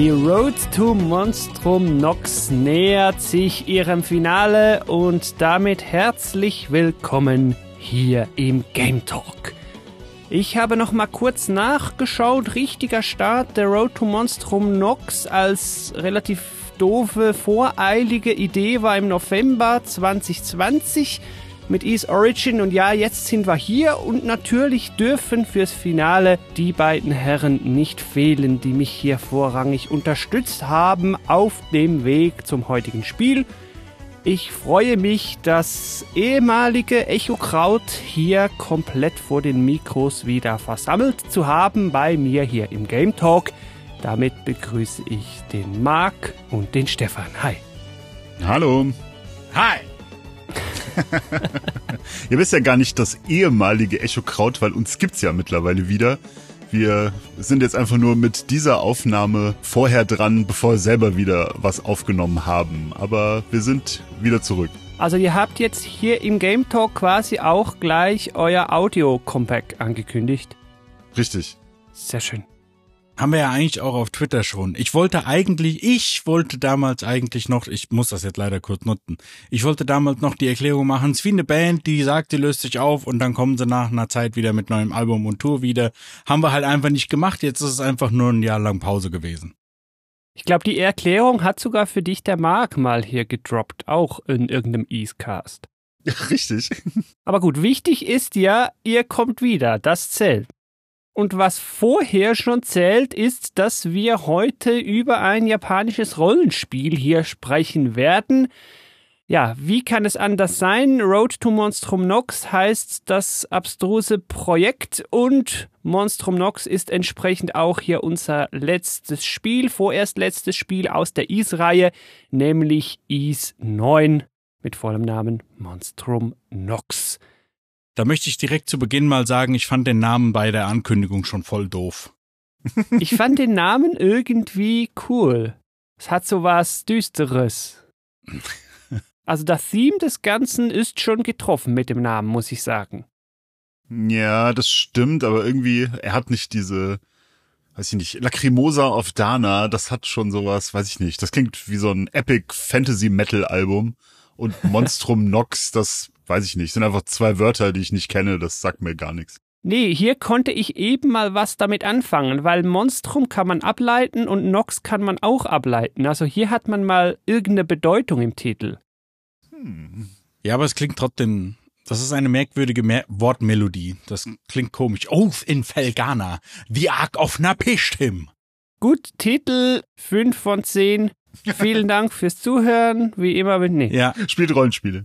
Die Road to Monstrum Nox nähert sich ihrem Finale und damit herzlich willkommen hier im Game Talk. Ich habe noch mal kurz nachgeschaut. Richtiger Start der Road to Monstrum Nox als relativ doofe, voreilige Idee war im November 2020 mit Ease Origin und ja, jetzt sind wir hier und natürlich dürfen fürs Finale die beiden Herren nicht fehlen, die mich hier vorrangig unterstützt haben auf dem Weg zum heutigen Spiel. Ich freue mich, das ehemalige Echo Kraut hier komplett vor den Mikros wieder versammelt zu haben bei mir hier im Game Talk. Damit begrüße ich den Marc und den Stefan. Hi. Hallo. Hi. Ihr wisst ja gar nicht das ehemalige Echo Kraut, weil uns gibt's ja mittlerweile wieder. Wir sind jetzt einfach nur mit dieser Aufnahme vorher dran, bevor wir selber wieder was aufgenommen haben. Aber wir sind wieder zurück. Also ihr habt jetzt hier im Game Talk quasi auch gleich euer Audio-Compact angekündigt. Richtig. Sehr schön. Haben wir ja eigentlich auch auf Twitter schon. Ich wollte eigentlich, ich wollte damals eigentlich noch, ich muss das jetzt leider kurz nutzen, ich wollte damals noch die Erklärung machen, es ist wie eine Band, die sagt, die löst sich auf und dann kommen sie nach einer Zeit wieder mit neuem Album und Tour wieder. Haben wir halt einfach nicht gemacht, jetzt ist es einfach nur ein Jahr lang Pause gewesen. Ich glaube, die Erklärung hat sogar für dich der Marc mal hier gedroppt, auch in irgendeinem Eastcast. Ja, richtig. Aber gut, wichtig ist ja, ihr kommt wieder, das zählt. Und was vorher schon zählt, ist, dass wir heute über ein japanisches Rollenspiel hier sprechen werden. Ja, wie kann es anders sein? Road to Monstrum Nox heißt das abstruse Projekt und Monstrum Nox ist entsprechend auch hier unser letztes Spiel, vorerst letztes Spiel aus der Is-Reihe, nämlich Is 9 mit vollem Namen Monstrum Nox. Da möchte ich direkt zu Beginn mal sagen, ich fand den Namen bei der Ankündigung schon voll doof. Ich fand den Namen irgendwie cool. Es hat so was Düsteres. Also das Theme des Ganzen ist schon getroffen mit dem Namen, muss ich sagen. Ja, das stimmt, aber irgendwie, er hat nicht diese, weiß ich nicht, Lacrimosa of Dana, das hat schon sowas, weiß ich nicht. Das klingt wie so ein Epic Fantasy Metal Album. Und Monstrum Nox, das weiß ich nicht, sind einfach zwei Wörter, die ich nicht kenne, das sagt mir gar nichts. Nee, hier konnte ich eben mal was damit anfangen, weil Monstrum kann man ableiten und Nox kann man auch ableiten. Also hier hat man mal irgendeine Bedeutung im Titel. Hm. Ja, aber es klingt trotzdem, das ist eine merkwürdige Mer Wortmelodie. Das klingt komisch. Oath in Felgana, The Ark of Napishtim. Gut, Titel 5 von 10. Vielen Dank fürs Zuhören. Wie immer mit nee. Ja, spielt Rollenspiele.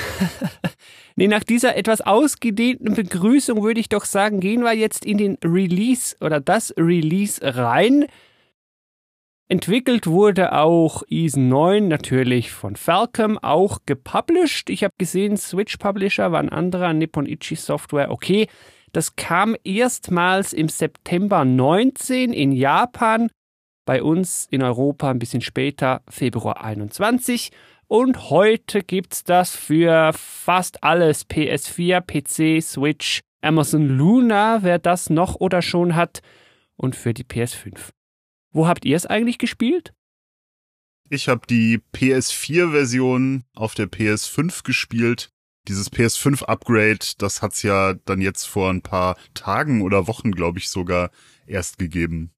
nee, nach dieser etwas ausgedehnten Begrüßung würde ich doch sagen, gehen wir jetzt in den Release oder das Release rein. Entwickelt wurde auch Ease 9 natürlich von Falcom, auch gepublished. Ich habe gesehen, Switch Publisher war ein anderer, Nippon Ichi Software. Okay, das kam erstmals im September 19 in Japan, bei uns in Europa ein bisschen später, Februar 21. Und heute gibt's das für fast alles PS4, PC, Switch, Amazon Luna, wer das noch oder schon hat, und für die PS5. Wo habt ihr es eigentlich gespielt? Ich habe die PS4-Version auf der PS5 gespielt. Dieses PS5-Upgrade, das hat's ja dann jetzt vor ein paar Tagen oder Wochen, glaube ich, sogar erst gegeben.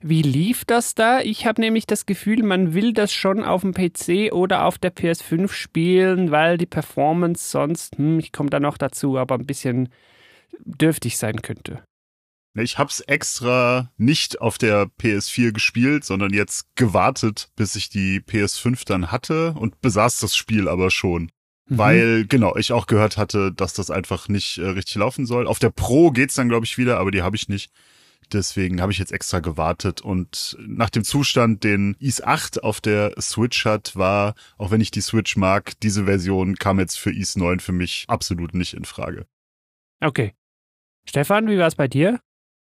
Wie lief das da? Ich habe nämlich das Gefühl, man will das schon auf dem PC oder auf der PS5 spielen, weil die Performance sonst, hm, ich komme da noch dazu, aber ein bisschen dürftig sein könnte. Ich hab's extra nicht auf der PS4 gespielt, sondern jetzt gewartet, bis ich die PS5 dann hatte und besaß das Spiel aber schon. Mhm. weil genau ich auch gehört hatte, dass das einfach nicht äh, richtig laufen soll. Auf der Pro geht's dann glaube ich wieder, aber die habe ich nicht. Deswegen habe ich jetzt extra gewartet und nach dem Zustand, den Is 8 auf der Switch hat, war, auch wenn ich die Switch mag, diese Version kam jetzt für Is 9 für mich absolut nicht in Frage. Okay. Stefan, wie war es bei dir?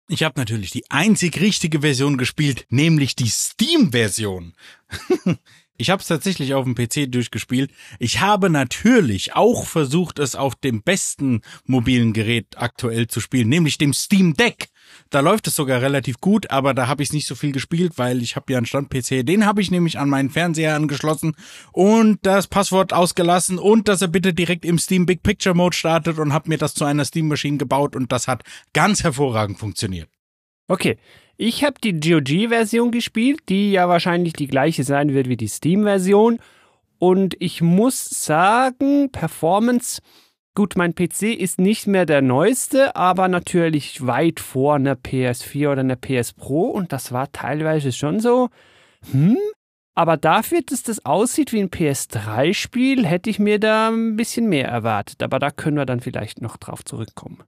Ich habe natürlich die einzig richtige Version gespielt, nämlich die Steam-Version. ich habe es tatsächlich auf dem PC durchgespielt. Ich habe natürlich auch versucht, es auf dem besten mobilen Gerät aktuell zu spielen, nämlich dem Steam Deck. Da läuft es sogar relativ gut, aber da habe ich nicht so viel gespielt, weil ich habe ja einen Stand-PC. Den habe ich nämlich an meinen Fernseher angeschlossen und das Passwort ausgelassen und dass er bitte direkt im Steam Big Picture Mode startet und habe mir das zu einer Steam-Maschine gebaut und das hat ganz hervorragend funktioniert. Okay. Ich habe die GOG-Version gespielt, die ja wahrscheinlich die gleiche sein wird wie die Steam-Version. Und ich muss sagen, Performance, gut, mein PC ist nicht mehr der neueste, aber natürlich weit vor einer PS4 oder einer PS Pro. Und das war teilweise schon so, hm, aber dafür, dass das aussieht wie ein PS3-Spiel, hätte ich mir da ein bisschen mehr erwartet. Aber da können wir dann vielleicht noch drauf zurückkommen.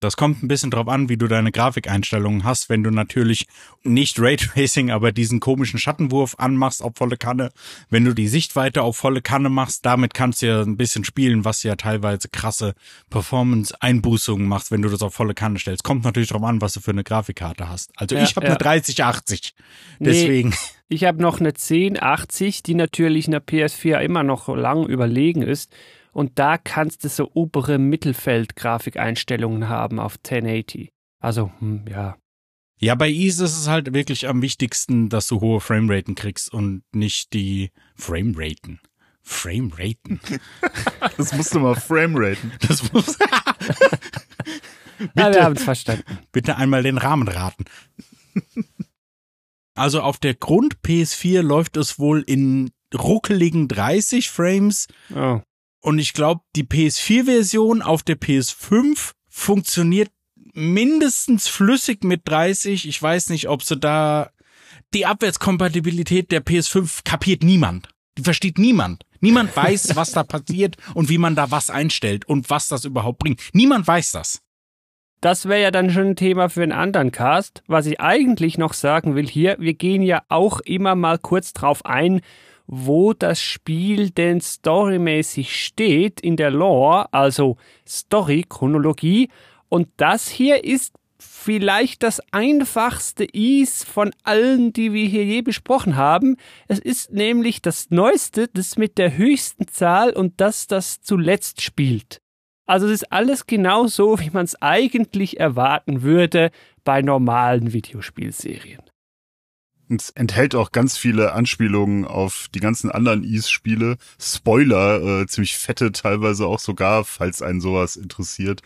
Das kommt ein bisschen drauf an, wie du deine Grafikeinstellungen hast. Wenn du natürlich nicht Raytracing, aber diesen komischen Schattenwurf anmachst auf volle Kanne, wenn du die Sichtweite auf volle Kanne machst, damit kannst du ja ein bisschen spielen, was ja teilweise krasse Performance-Einbußungen macht, wenn du das auf volle Kanne stellst. Kommt natürlich drauf an, was du für eine Grafikkarte hast. Also Ja, ich habe ja. eine 3080. Nee. Deswegen. Ich habe noch eine 1080, die natürlich einer PS4 immer noch lang überlegen ist. Und da kannst du so obere Mittelfeld-Grafikeinstellungen haben auf 1080. Also, hm, ja. Ja, bei Ease ist es halt wirklich am wichtigsten, dass du hohe Frameraten kriegst und nicht die Frameraten. Frameraten. Das musst du mal frameraten. Das muss ja wir haben es verstanden. bitte einmal den Rahmen raten. Also auf der Grund PS4 läuft es wohl in ruckeligen 30 Frames Oh. Und ich glaube, die PS4-Version auf der PS5 funktioniert mindestens flüssig mit 30. Ich weiß nicht, ob sie da die Abwärtskompatibilität der PS5 kapiert niemand. Die versteht niemand. Niemand weiß, was da passiert und wie man da was einstellt und was das überhaupt bringt. Niemand weiß das. Das wäre ja dann schon ein Thema für einen anderen Cast. Was ich eigentlich noch sagen will hier, wir gehen ja auch immer mal kurz drauf ein, wo das Spiel denn storymäßig steht in der Lore, also Story, Chronologie. Und das hier ist vielleicht das einfachste Is von allen, die wir hier je besprochen haben. Es ist nämlich das neueste, das mit der höchsten Zahl und das, das zuletzt spielt. Also es ist alles genau so, wie man es eigentlich erwarten würde bei normalen Videospielserien. Es enthält auch ganz viele Anspielungen auf die ganzen anderen Ease-Spiele. Spoiler, äh, ziemlich fette teilweise auch sogar, falls einen sowas interessiert.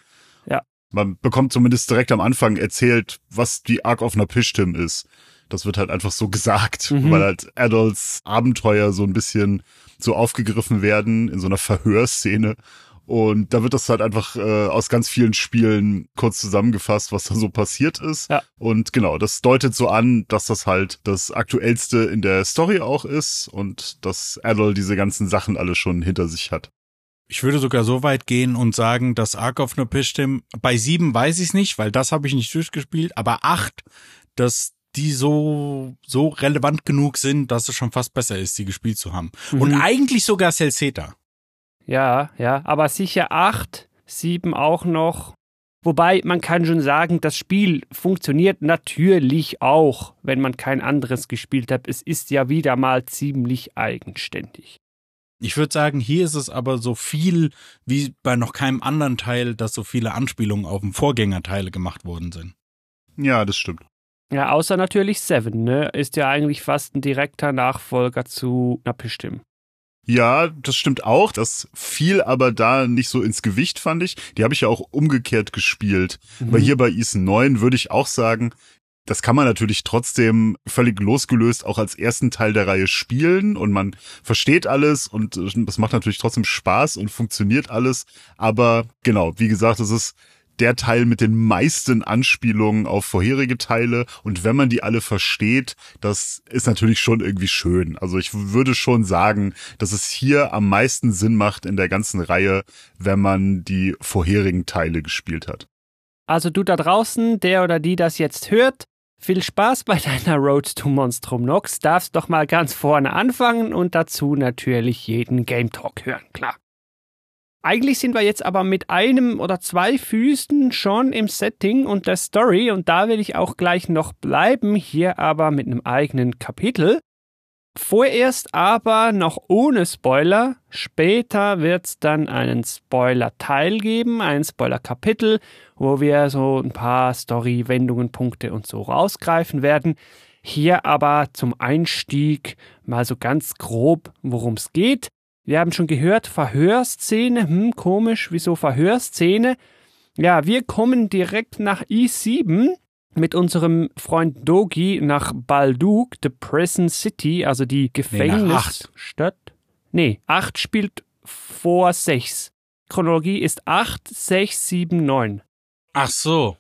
Ja. Man bekommt zumindest direkt am Anfang erzählt, was die Ark of Napishtim ist. Das wird halt einfach so gesagt, Mhm. weil halt Adults Abenteuer so ein bisschen so aufgegriffen werden in so einer Verhörszene. Und da wird das halt einfach äh, aus ganz vielen Spielen kurz zusammengefasst, was da so passiert ist. Ja. Und genau, das deutet so an, dass das halt das aktuellste in der Story auch ist und dass Adol diese ganzen Sachen alle schon hinter sich hat. Ich würde sogar so weit gehen und sagen, dass Ark of Napishtim, bei sieben weiß ich es nicht, weil das habe ich nicht durchgespielt, aber acht, dass die so, so relevant genug sind, dass es schon fast besser ist, die gespielt zu haben. Und Mhm. eigentlich sogar Celceta. Ja, ja, aber sicher acht, sieben auch noch. Wobei man kann schon sagen, das Spiel funktioniert natürlich auch, wenn man kein anderes gespielt hat. Es ist ja wieder mal ziemlich eigenständig. Ich würde sagen, hier ist es aber so viel wie bei noch keinem anderen Teil, dass so viele Anspielungen auf den Vorgängerteile gemacht worden sind. Ja, das stimmt. Ja, außer natürlich Seven, ne? Ist ja eigentlich fast ein direkter Nachfolger zu Napishtim. Ja, das stimmt auch. Das fiel aber da nicht so ins Gewicht, fand ich. Die habe ich ja auch umgekehrt gespielt. Weil hier bei Isen 9 würde ich auch sagen, das kann man natürlich trotzdem völlig losgelöst auch als ersten Teil der Reihe spielen und man versteht alles und äh, das macht natürlich trotzdem Spaß und funktioniert alles. Aber genau, wie gesagt, es ist der Teil mit den meisten Anspielungen auf vorherige Teile. Und wenn man die alle versteht, das ist natürlich schon irgendwie schön. Also ich würde schon sagen, dass es hier am meisten Sinn macht in der ganzen Reihe, wenn man die vorherigen Teile gespielt hat. Also du da draußen, der oder die das jetzt hört, viel Spaß bei deiner Road to Monstrum Nox. Darfst doch mal ganz vorne anfangen und dazu natürlich jeden Game Talk hören, klar. Eigentlich sind wir jetzt aber mit einem oder zwei Füßen schon im Setting und der Story und da will ich auch gleich noch bleiben, hier aber mit einem eigenen Kapitel. Vorerst aber noch ohne Spoiler. Später wird es dann einen Spoiler-Teil geben, ein Spoiler-Kapitel, wo wir so ein paar Story-Wendungen, Punkte und so rausgreifen werden. Hier aber zum Einstieg mal so ganz grob, worum es geht. Wir haben schon gehört, Verhörszene, hm, komisch, wieso Verhörszene? Ja, wir kommen direkt nach I7 mit unserem Freund Dogi nach Balduk, the Prison City, also die Gefängnisstadt. Nee, 8 spielt vor 6. Chronologie ist 8, 6, 7, 9. Ach so.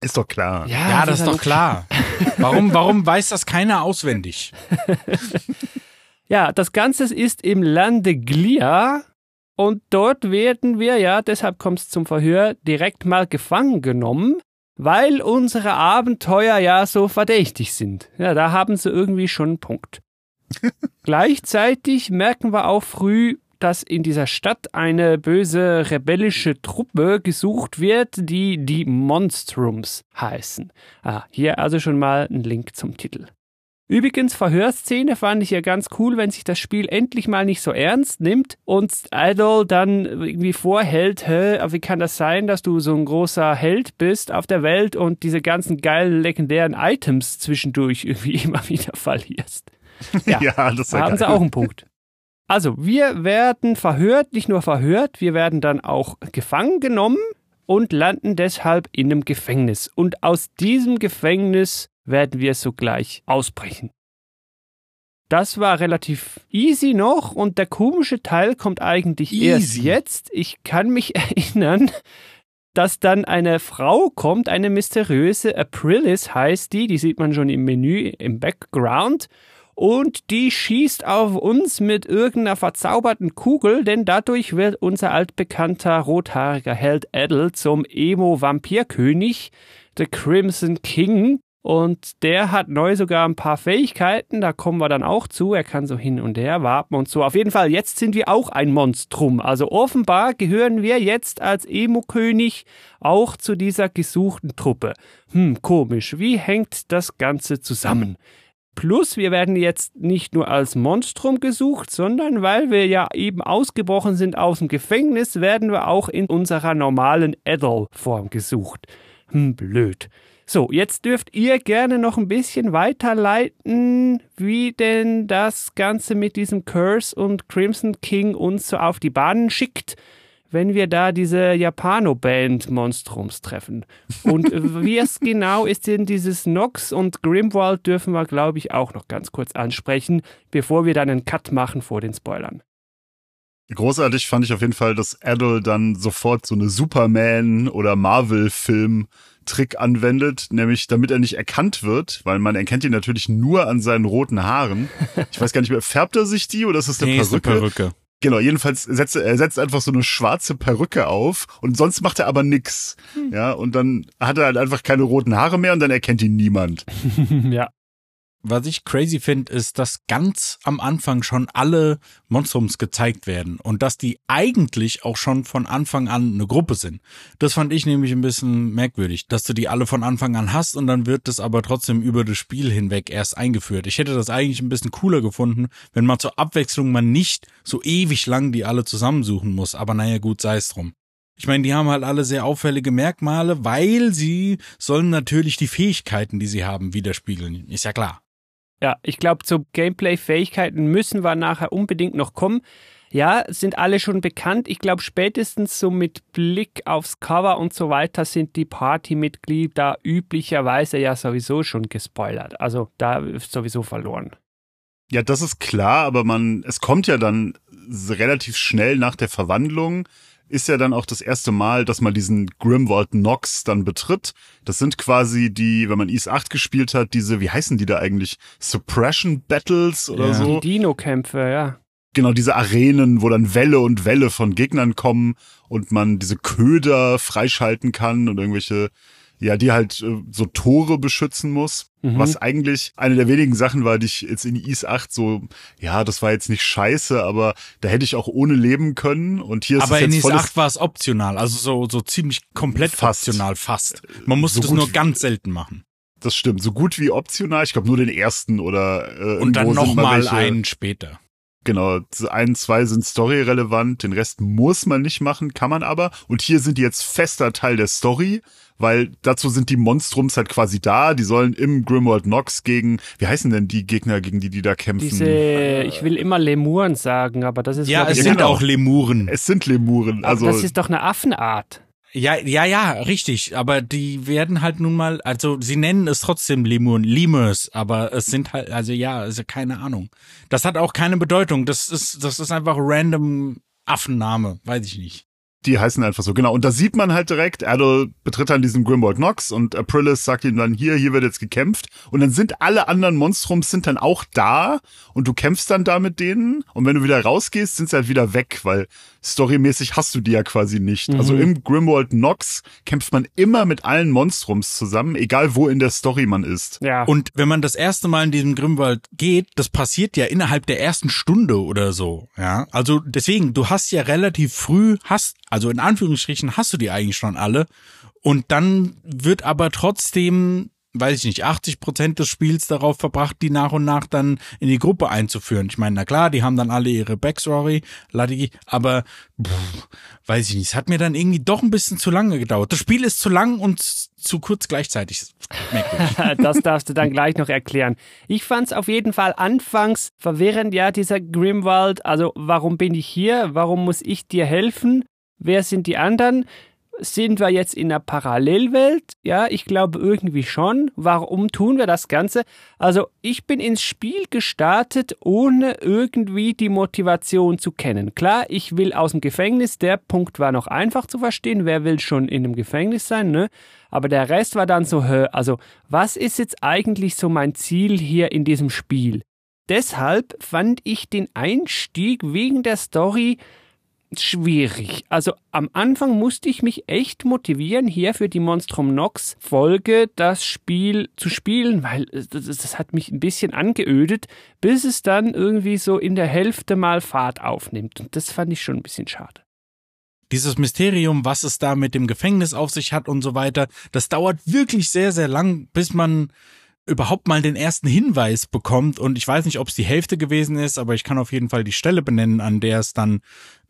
Ist doch klar. Ja, ja das ist doch klar. warum, warum weiß das keiner auswendig? ja, das Ganze ist im Lande Glia und dort werden wir, ja, deshalb kommt es zum Verhör, direkt mal gefangen genommen weil unsere Abenteuer ja so verdächtig sind. Ja, da haben sie irgendwie schon einen Punkt. Gleichzeitig merken wir auch früh, dass in dieser Stadt eine böse rebellische Truppe gesucht wird, die die Monstrums heißen. Ah, hier also schon mal ein Link zum Titel. Übrigens, Verhörszene fand ich ja ganz cool, wenn sich das Spiel endlich mal nicht so ernst nimmt und Idol dann irgendwie vorhält, hä, wie kann das sein, dass du so ein großer Held bist auf der Welt und diese ganzen geilen, legendären Items zwischendurch irgendwie immer wieder verlierst. Ja, ja das da haben geil. sie auch einen Punkt. Also, wir werden verhört, nicht nur verhört, wir werden dann auch gefangen genommen und landen deshalb in einem Gefängnis. Und aus diesem Gefängnis werden wir sogleich ausbrechen. Das war relativ easy noch und der komische Teil kommt eigentlich easy. erst jetzt. Ich kann mich erinnern, dass dann eine Frau kommt, eine mysteriöse Aprilis heißt die, die sieht man schon im Menü im Background und die schießt auf uns mit irgendeiner verzauberten Kugel, denn dadurch wird unser altbekannter rothaariger Held Adel zum Emo-Vampirkönig, The Crimson King, und der hat neu sogar ein paar Fähigkeiten, da kommen wir dann auch zu. Er kann so hin und her warten und so. Auf jeden Fall, jetzt sind wir auch ein Monstrum. Also offenbar gehören wir jetzt als Emo-König auch zu dieser gesuchten Truppe. Hm, komisch. Wie hängt das Ganze zusammen? Plus, wir werden jetzt nicht nur als Monstrum gesucht, sondern weil wir ja eben ausgebrochen sind aus dem Gefängnis, werden wir auch in unserer normalen Adel-Form gesucht. Hm, blöd. So, jetzt dürft ihr gerne noch ein bisschen weiterleiten, wie denn das Ganze mit diesem Curse und Crimson King uns so auf die Bahnen schickt, wenn wir da diese Japano-Band Monstrums treffen. Und wie es genau ist denn dieses Nox und Grimwald dürfen wir, glaube ich, auch noch ganz kurz ansprechen, bevor wir dann einen Cut machen vor den Spoilern. Großartig fand ich auf jeden Fall, dass Adol dann sofort so eine Superman- oder Marvel-Film Trick anwendet, nämlich damit er nicht erkannt wird, weil man erkennt ihn natürlich nur an seinen roten Haaren. Ich weiß gar nicht mehr, färbt er sich die oder ist das eine nee, Perücke? Ist Perücke. Genau, jedenfalls setzt er, er setzt einfach so eine schwarze Perücke auf und sonst macht er aber nix. Hm. Ja, und dann hat er halt einfach keine roten Haare mehr und dann erkennt ihn niemand. ja was ich crazy finde, ist, dass ganz am Anfang schon alle Monstrums gezeigt werden und dass die eigentlich auch schon von Anfang an eine Gruppe sind. Das fand ich nämlich ein bisschen merkwürdig, dass du die alle von Anfang an hast und dann wird das aber trotzdem über das Spiel hinweg erst eingeführt. Ich hätte das eigentlich ein bisschen cooler gefunden, wenn man zur Abwechslung man nicht so ewig lang die alle zusammensuchen muss. Aber naja, gut, sei es drum. Ich meine, die haben halt alle sehr auffällige Merkmale, weil sie sollen natürlich die Fähigkeiten, die sie haben, widerspiegeln. Ist ja klar. Ja, ich glaube, zu Gameplay-Fähigkeiten müssen wir nachher unbedingt noch kommen. Ja, sind alle schon bekannt. Ich glaube, spätestens so mit Blick aufs Cover und so weiter sind die Partymitglieder üblicherweise ja sowieso schon gespoilert. Also da ist sowieso verloren. Ja, das ist klar, aber man, es kommt ja dann relativ schnell nach der Verwandlung ist ja dann auch das erste Mal, dass man diesen Grimwald Nox dann betritt. Das sind quasi die, wenn man East 8 gespielt hat, diese, wie heißen die da eigentlich? Suppression Battles oder Ja. so? Die Dino-Kämpfe, ja. Genau, diese Arenen, wo dann Welle und Welle von Gegnern kommen und man diese Köder freischalten kann und irgendwelche, ja, die halt äh, so Tore beschützen muss. Mhm. Was eigentlich eine der wenigen Sachen war, die ich jetzt in East 8 so, ja, das war jetzt nicht scheiße, aber da hätte ich auch ohne leben können. Und hier ist Aber es in jetzt Is volles 8 war es optional, also so, so ziemlich komplett Fast. optional, fast. Man musste So das gut nur ganz selten machen. Das stimmt, so gut wie optional. Ich glaube nur den ersten oder äh, Und dann sind mal nochmal welche- einen später. Genau, ein, zwei sind storyrelevant, den Rest muss man nicht machen, kann man aber. Und hier sind die jetzt fester Teil der Story, weil dazu sind die Monstrums halt quasi da. Die sollen im Grimwald Nox gegen, wie heißen denn die Gegner, gegen die die da kämpfen? Diese, ich will immer Lemuren sagen, aber das ist Ja, es sind genau. auch Lemuren. es sind Lemuren, aber also das ist doch eine Affenart. Ja, ja, ja, richtig. Aber die werden halt nun mal, also sie nennen es trotzdem Lemuren, Lemurs, aber es sind halt, also ja, also keine Ahnung. Das hat auch keine Bedeutung. Das ist, das ist einfach random Affenname, weiß ich nicht. die heißen einfach so, genau. Und da sieht man halt direkt, Adol betritt dann diesen Grimwald Nox und Aprilis sagt ihm dann, hier, hier wird jetzt gekämpft. Und dann sind alle anderen Monstrums sind dann auch da und du kämpfst dann da mit denen. Und wenn du wieder rausgehst, sind sie halt wieder weg, weil storymäßig hast du die ja quasi nicht. Also im Grimwald Nox kämpft man immer mit allen Monstrums zusammen, egal wo in der Story man ist. Ja. Und wenn man das erste Mal in diesem Grimwald geht, das passiert ja innerhalb der ersten Stunde oder so, ja. Also deswegen, du hast ja relativ früh, hast, also in Anführungsstrichen hast du die eigentlich schon alle. Und dann wird aber trotzdem, weiß ich nicht, 80 Prozent des Spiels darauf verbracht, die nach und nach dann in die Gruppe einzuführen. Ich meine, na klar, die haben dann alle ihre Backstory, Ladigi, aber pff, weiß ich nicht, es hat mir dann irgendwie doch ein bisschen zu lange gedauert. Das Spiel ist zu lang und zu kurz gleichzeitig. Das darfst du dann gleich noch erklären. Ich fand es auf jeden Fall anfangs verwirrend, ja, dieser Grimwald. Also, warum bin ich hier? Warum muss ich dir helfen? Wer sind die anderen? Sind wir jetzt in einer Parallelwelt? Ja, ich glaube irgendwie schon. Warum tun wir das Ganze? Also, ich bin ins Spiel gestartet, ohne irgendwie die Motivation zu kennen. Klar, ich will aus dem Gefängnis. Der Punkt war noch einfach zu verstehen. Wer will schon in einem Gefängnis sein, ne? Aber der Rest war dann so, hä, also, was ist jetzt eigentlich so mein Ziel hier in diesem Spiel? Deshalb fand ich den Einstieg wegen der Story schwierig. Also am Anfang musste ich mich echt motivieren, hier für die Monstrum Nox Folge das Spiel zu spielen, weil das, das hat mich ein bisschen angeödet, bis es dann irgendwie so in der Hälfte mal Fahrt aufnimmt. Und das fand ich schon ein bisschen schade. Dieses Mysterium, was es da mit dem Gefängnis auf sich hat und so weiter, das dauert wirklich sehr, sehr lang, bis man überhaupt mal den ersten Hinweis bekommt. Und ich weiß nicht, ob es die Hälfte gewesen ist, aber ich kann auf jeden Fall die Stelle benennen, an der es dann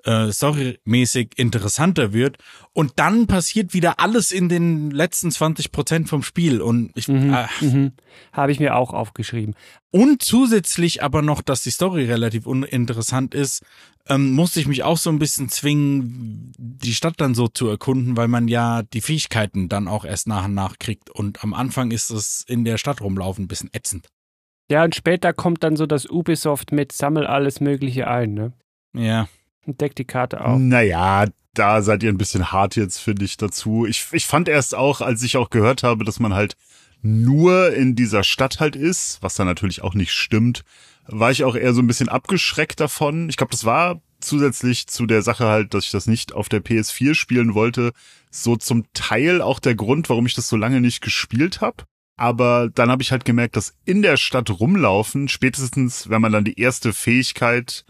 äh, storymäßig interessanter wird. Und dann passiert wieder alles in den letzten 20 Prozent vom Spiel. Und ich, Mhm, äh, mhm. Habe ich mir auch aufgeschrieben. und zusätzlich aber noch, dass die Story relativ uninteressant ist, ähm, musste ich mich auch so ein bisschen zwingen, die Stadt dann so zu erkunden, weil man ja die Fähigkeiten dann auch erst nach und nach kriegt. Und am Anfang ist es in der Stadt rumlaufen ein bisschen ätzend. Ja, und später kommt dann so das Ubisoft mit Sammel alles Mögliche ein, ne? Ja. Und deckt die Karte auf. Naja, da seid ihr ein bisschen hart jetzt, finde ich, dazu. Ich, ich fand erst auch, als ich auch gehört habe, dass man halt nur in dieser Stadt halt ist, was dann natürlich auch nicht stimmt, war ich auch eher so ein bisschen abgeschreckt davon. Ich glaube, das war zusätzlich zu der Sache halt, dass ich das nicht auf der PS4 spielen wollte, so zum Teil auch der Grund, warum ich das so lange nicht gespielt habe. Aber dann habe ich halt gemerkt, dass in der Stadt rumlaufen, spätestens wenn man dann die erste Fähigkeit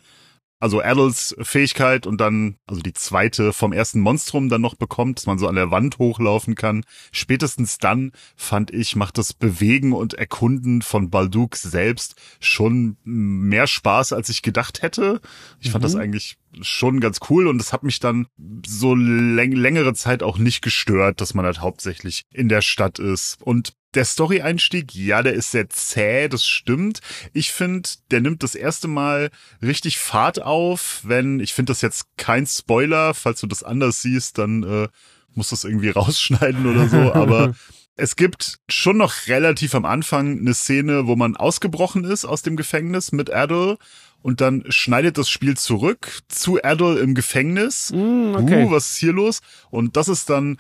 also Adults Fähigkeit und dann, also die zweite vom ersten Monstrum dann noch bekommt, dass man so an der Wand hochlaufen kann. Spätestens dann, fand ich, macht das Bewegen und Erkunden von Balduk selbst schon mehr Spaß, als ich gedacht hätte. Ich fand das eigentlich schon ganz cool und es hat mich dann so läng längere Zeit auch nicht gestört, dass man halt hauptsächlich in der Stadt ist. Und der Story-Einstieg, ja, der ist sehr zäh, das stimmt. Ich finde, der nimmt das erste Mal richtig Fahrt auf, wenn, ich finde das jetzt kein Spoiler, falls du das anders siehst, dann äh, musst du es irgendwie rausschneiden oder so, aber es gibt schon noch relativ am Anfang eine Szene, wo man ausgebrochen ist aus dem Gefängnis mit Adol und dann schneidet das Spiel zurück zu Adol im Gefängnis. Mm, okay. Uh, was ist hier los? Und das ist dann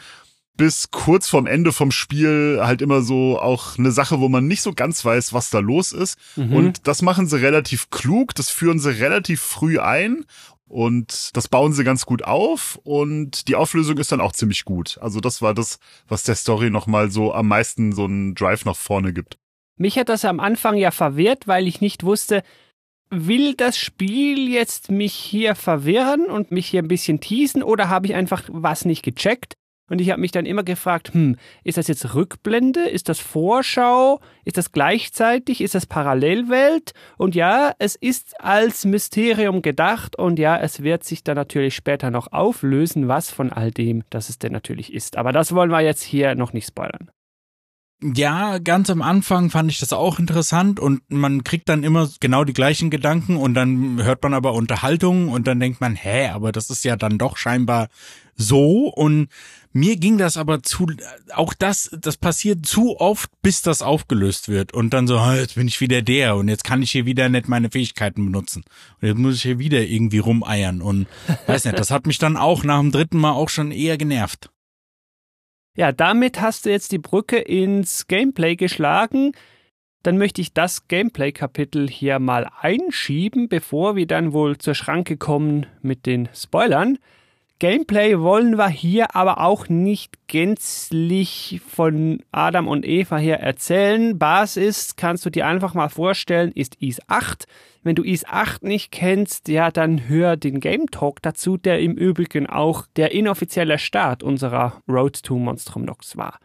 bis kurz vorm Ende vom Spiel halt immer so auch eine Sache, wo man nicht so ganz weiß, was da los ist. Mhm. Und das machen sie relativ klug, das führen sie relativ früh ein und das bauen sie ganz gut auf und die Auflösung ist dann auch ziemlich gut. Also das war das, was der Story nochmal so am meisten so einen Drive nach vorne gibt. Mich hat das am Anfang ja verwirrt, weil ich nicht wusste, will das Spiel jetzt mich hier verwirren und mich hier ein bisschen teasen oder habe ich einfach was nicht gecheckt? Und ich habe mich dann immer gefragt, hm, ist das jetzt Rückblende? Ist das Vorschau? Ist das gleichzeitig? Ist das Parallelwelt? Und ja, es ist als Mysterium gedacht und ja, es wird sich dann natürlich später noch auflösen, was von all dem das es denn natürlich ist. Aber das wollen wir jetzt hier noch nicht spoilern. Ja, ganz am Anfang fand ich das auch interessant und man kriegt dann immer genau die gleichen Gedanken und dann hört man aber Unterhaltung und dann denkt man, hä, aber das ist ja dann doch scheinbar so. Und mir ging das aber zu, auch das, das passiert zu oft, bis das aufgelöst wird und dann so, jetzt bin ich wieder der und jetzt kann ich hier wieder nicht meine Fähigkeiten benutzen. Und jetzt muss ich hier wieder irgendwie rumeiern. Und weiß nicht, das hat mich dann auch nach dem dritten Mal auch schon eher genervt. Ja, damit hast du jetzt die Brücke ins Gameplay geschlagen. Dann möchte ich das Gameplay-Kapitel hier mal einschieben, bevor wir dann wohl zur Schranke kommen mit den Spoilern. Gameplay wollen wir hier aber auch nicht gänzlich von Adam und Eva her erzählen. Basis kannst du dir einfach mal vorstellen, ist IS 8. Wenn du IS 8 nicht kennst, ja, dann hör den Game Talk dazu, der im Übrigen auch der inoffizielle Start unserer Road to Monstrum Nox war.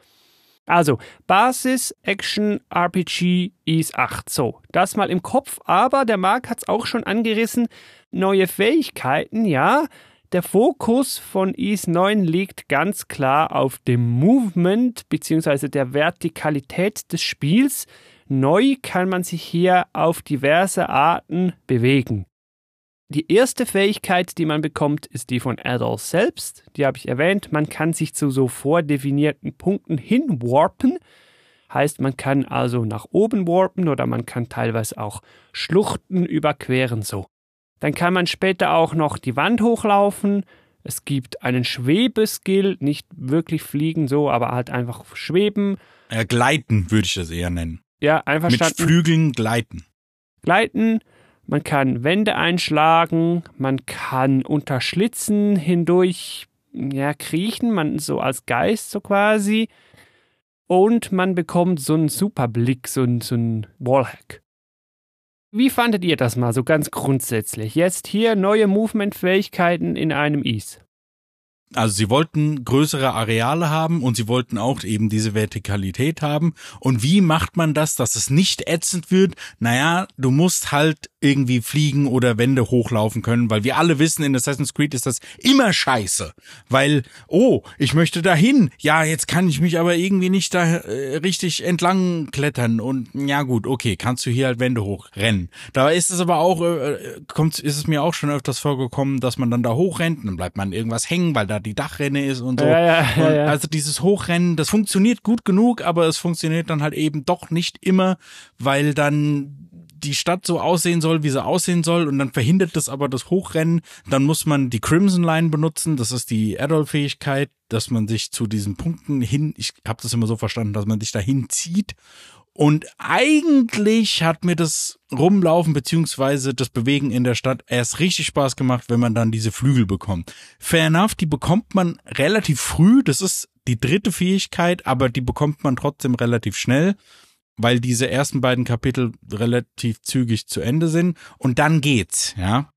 Also, Basis, Action, RPG, IS 8. So, das mal im Kopf, aber der Marc hat's auch schon angerissen. Neue Fähigkeiten, ja. Der Fokus von IS 9 liegt ganz klar auf dem Movement bzw. der Vertikalität des Spiels. Neu kann man sich hier auf diverse Arten bewegen. Die erste Fähigkeit, die man bekommt, ist die von Adol selbst. Die habe ich erwähnt. Man kann sich zu so vordefinierten Punkten hinwarpen. Heißt, man kann also nach oben warpen oder man kann teilweise auch Schluchten überqueren so. Dann kann man später auch noch die Wand hochlaufen. Es gibt einen Schwebeskill, nicht wirklich fliegen so, aber halt einfach schweben. Äh, gleiten würde ich das eher nennen. Ja, einverstanden. Mit Flügeln gleiten. Gleiten. Man kann Wände einschlagen, man kann unter Schlitzen hindurch ja, kriechen, man so als Geist so quasi. Und man bekommt so einen Superblick, so einen, so einen Wallhack. Wie fandet ihr das mal so ganz grundsätzlich? Jetzt hier neue Movement-Fähigkeiten in einem Ease. Also sie wollten größere Areale haben und sie wollten auch eben diese Vertikalität haben. Und wie macht man das, dass es nicht ätzend wird? Naja, du musst halt irgendwie fliegen oder Wände hochlaufen können, weil wir alle wissen, in Assassin's Creed ist das immer scheiße. Weil, oh, ich möchte dahin. Ja, jetzt kann ich mich aber irgendwie nicht da äh, richtig entlang klettern. Und ja gut, okay, kannst du hier halt Wände hochrennen. Da ist es aber auch, äh, kommt, ist es mir auch schon öfters vorgekommen, dass man dann da hochrennt und dann bleibt man irgendwas hängen, weil da die Dachrinne ist und so. Ja, ja, ja, und also dieses Hochrennen, das funktioniert gut genug, aber es funktioniert dann halt eben doch nicht immer, weil dann die Stadt so aussehen soll, wie sie aussehen soll und dann verhindert das aber das Hochrennen. Dann muss man die Crimson Line benutzen, das ist die Adult-Fähigkeit, dass man sich zu diesen Punkten hin, ich habe das immer so verstanden, dass man sich dahin zieht und eigentlich hat mir das Rumlaufen beziehungsweise das Bewegen in der Stadt erst richtig Spaß gemacht, wenn man dann diese Flügel bekommt. Fair enough, die bekommt man relativ früh. Das ist die dritte Fähigkeit, aber die bekommt man trotzdem relativ schnell, weil diese ersten beiden Kapitel relativ zügig zu Ende sind. Und dann geht's, ja.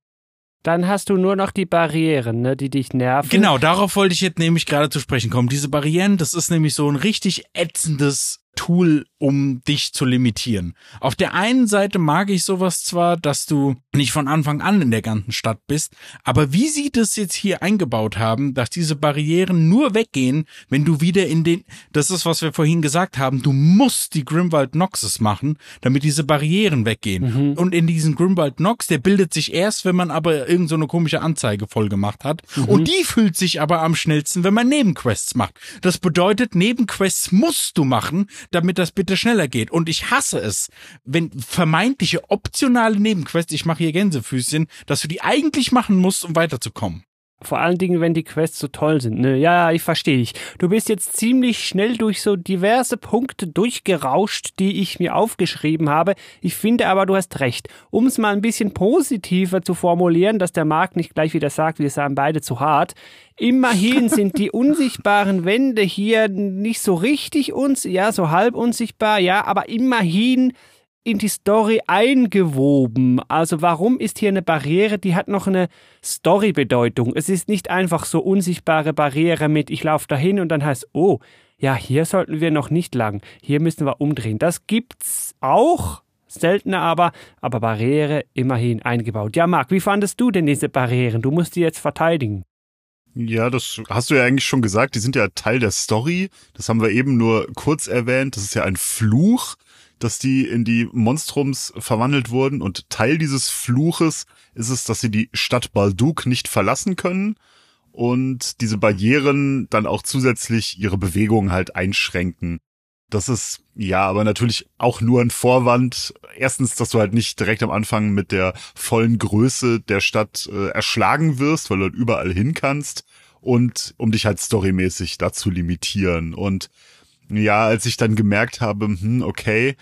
Dann hast du nur noch die Barrieren, ne, die dich nerven. Genau, darauf wollte ich jetzt nämlich gerade zu sprechen kommen. Diese Barrieren, das ist nämlich so ein richtig ätzendes Tool, um dich zu limitieren. Auf der einen Seite mag ich sowas zwar, dass du nicht von Anfang an in der ganzen Stadt bist, aber wie sie das jetzt hier eingebaut haben, dass diese Barrieren nur weggehen, wenn du wieder in den, das ist, was wir vorhin gesagt haben, du musst die Grimwald Noxes machen, damit diese Barrieren weggehen. Und in diesen Grimwald Nox, der bildet sich erst, wenn man aber irgend so eine komische Anzeige voll gemacht hat. Und die füllt sich aber am schnellsten, wenn man Nebenquests macht. Das bedeutet, Nebenquests musst du machen, damit das bitte schneller geht. Und ich hasse es, wenn vermeintliche optionale Nebenquests, ich mache hier Gänsefüßchen, dass du die eigentlich machen musst, um weiterzukommen. Vor allen Dingen, wenn die Quests so toll sind. Ne? Ja, ich verstehe ich. Du bist jetzt ziemlich schnell durch so diverse Punkte durchgerauscht, die ich mir aufgeschrieben habe. Ich finde aber, du hast recht. Um es mal ein bisschen positiver zu formulieren, dass der Markt nicht gleich wieder sagt, wir seien beide zu hart. Immerhin sind die unsichtbaren Wände hier nicht so richtig uns, ja, so halb unsichtbar, ja, aber immerhin in die Story eingewoben. Also warum ist hier eine Barriere, die hat noch eine Story-Bedeutung. Es ist nicht einfach so unsichtbare Barriere mit ich laufe dahin und dann heißt, oh, ja, hier sollten wir noch nicht lang. Hier müssen wir umdrehen. Das gibt's auch, seltener aber, aber Barriere immerhin eingebaut. Ja, Marc, wie fandest du denn diese Barrieren? Du musst die jetzt verteidigen. Ja, das hast du ja eigentlich schon gesagt. Die sind ja Teil der Story. Das haben wir eben nur kurz erwähnt. Das ist ja ein Fluch dass die in die Monstrums verwandelt wurden und Teil dieses Fluches ist es, dass sie die Stadt Balduk nicht verlassen können und diese Barrieren dann auch zusätzlich ihre Bewegung halt einschränken. Das ist ja aber natürlich auch nur ein Vorwand. Erstens, dass du halt nicht direkt am Anfang mit der vollen Größe der Stadt äh, erschlagen wirst, weil du halt überall hin kannst und um dich halt storymäßig dazu limitieren. Und ja, als ich dann gemerkt habe, hm, okay,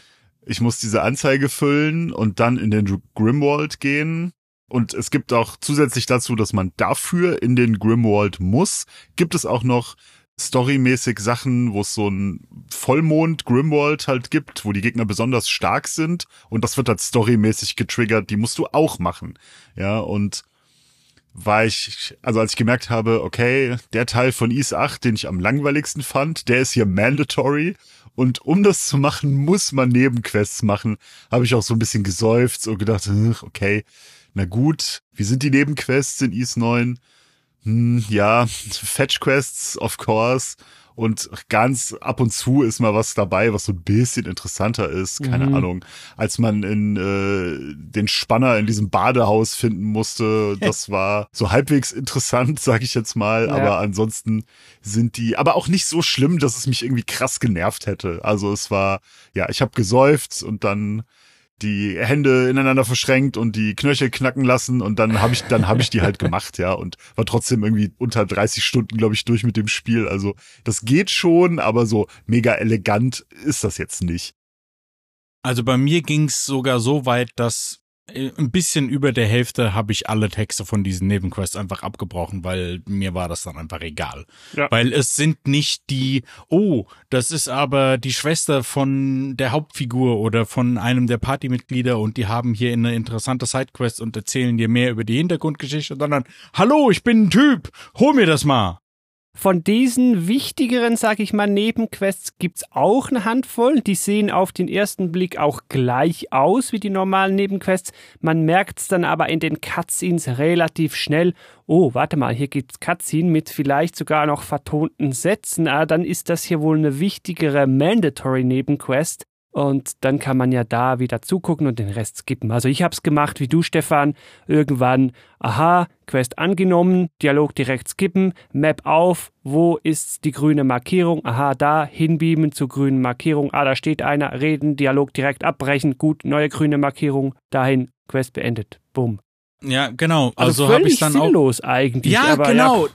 ich muss diese Anzeige füllen und dann in den Grimwald gehen. Und es gibt auch zusätzlich dazu, dass man dafür in den Grimwald muss, gibt es auch noch storymäßig Sachen, wo es so ein Vollmond Grimwald halt gibt, wo die Gegner besonders stark sind und das wird halt storymäßig getriggert, die musst du auch machen. Ja, und war ich, also als ich gemerkt habe, okay, der Teil von Is 8, den ich am langweiligsten fand, der ist hier mandatory. Und um das zu machen, muss man Nebenquests machen. Habe ich auch so ein bisschen gesäuft und gedacht, okay, na gut, wie sind die Nebenquests in Is 9? Hm, ja, Fetch Quests, of course. Und ganz ab und zu ist mal was dabei, was so ein bisschen interessanter ist. Keine mhm. Ahnung. Als man in äh, den Spanner in diesem Badehaus finden musste, das war so halbwegs interessant, sag ich jetzt mal. Ja. Aber ansonsten sind die, aber auch nicht so schlimm, dass es mich irgendwie krass genervt hätte. Also es war, ja, ich habe gesäuft und dann die Hände ineinander verschränkt und die Knöchel knacken lassen und dann habe ich dann habe ich die halt gemacht, ja, und war trotzdem irgendwie unter 30 Stunden, glaube ich, durch mit dem Spiel. Also, das geht schon, aber so mega elegant ist das jetzt nicht. Also bei mir ging's sogar so weit, dass ein bisschen über der Hälfte habe ich alle Texte von diesen Nebenquests einfach abgebrochen, weil mir war das dann einfach egal. Ja. Weil es sind nicht die, oh, das ist aber die Schwester von der Hauptfigur oder von einem der Partymitglieder und die haben hier eine interessante Sidequest und erzählen dir mehr über die Hintergrundgeschichte, sondern, hallo, ich bin ein Typ, hol mir das mal. Von diesen wichtigeren, sag ich mal, Nebenquests gibt's auch eine Handvoll. Die sehen auf den ersten Blick auch gleich aus wie die normalen Nebenquests. Man merkt's dann aber in den Cutscenes relativ schnell. Oh, warte mal, hier gibt's Cutscene mit vielleicht sogar noch vertonten Sätzen. Ah, dann ist das hier wohl eine wichtigere Mandatory Nebenquest. Und dann kann man ja da wieder zugucken und den Rest skippen. Also ich habe es gemacht wie du, Stefan. Irgendwann, aha, Quest angenommen, Dialog direkt skippen, Map auf, wo ist die grüne Markierung? Aha, da, hinbeamen zur grünen Markierung. Ah, da steht einer, reden, Dialog direkt abbrechen, gut, neue grüne Markierung, dahin, Quest beendet. Bumm. Ja, genau. Also, also habe ich dann sinnlos auch eigentlich. Ja, genau. Ja,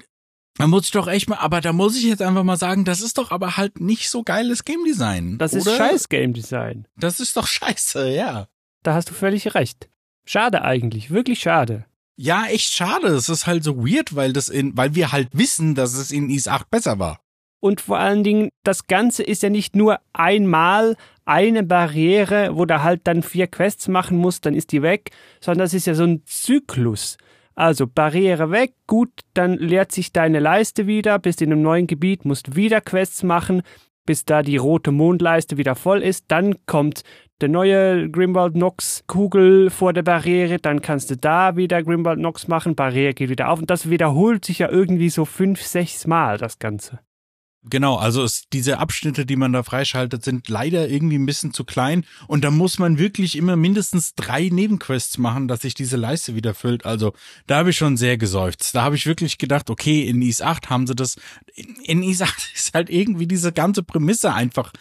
da muss doch echt mal, aber da muss ich jetzt einfach mal sagen, das ist doch aber halt nicht so geiles Game Design. Das oder? ist scheiß Game Design. Das ist doch scheiße, ja. Da hast du völlig recht. Schade eigentlich, wirklich schade. Ja, echt schade. Es ist halt so weird, weil das in, weil wir halt wissen, dass es in Is 8 besser war. Und vor allen Dingen, das Ganze ist ja nicht nur einmal eine Barriere, wo du halt dann vier Quests machen musst, dann ist die weg, sondern das ist ja so ein Zyklus. Also Barriere weg, gut, dann leert sich deine Leiste wieder, bist in einem neuen Gebiet, musst wieder Quests machen, bis da die rote Mondleiste wieder voll ist. Dann kommt der neue Grimwald Nox Kugel vor der Barriere, dann kannst du da wieder Grimwald Nox machen, Barriere geht wieder auf und das wiederholt sich ja irgendwie so fünf, sechs Mal das Ganze. Genau, also es, diese Abschnitte, die man da freischaltet, sind leider irgendwie ein bisschen zu klein und da muss man wirklich immer mindestens drei Nebenquests machen, dass sich diese Leiste wieder füllt. Also da habe ich schon sehr gesäuft. Da habe ich wirklich gedacht, okay, in Is 8 haben sie das. In, in Is 8 ist halt irgendwie diese ganze Prämisse einfach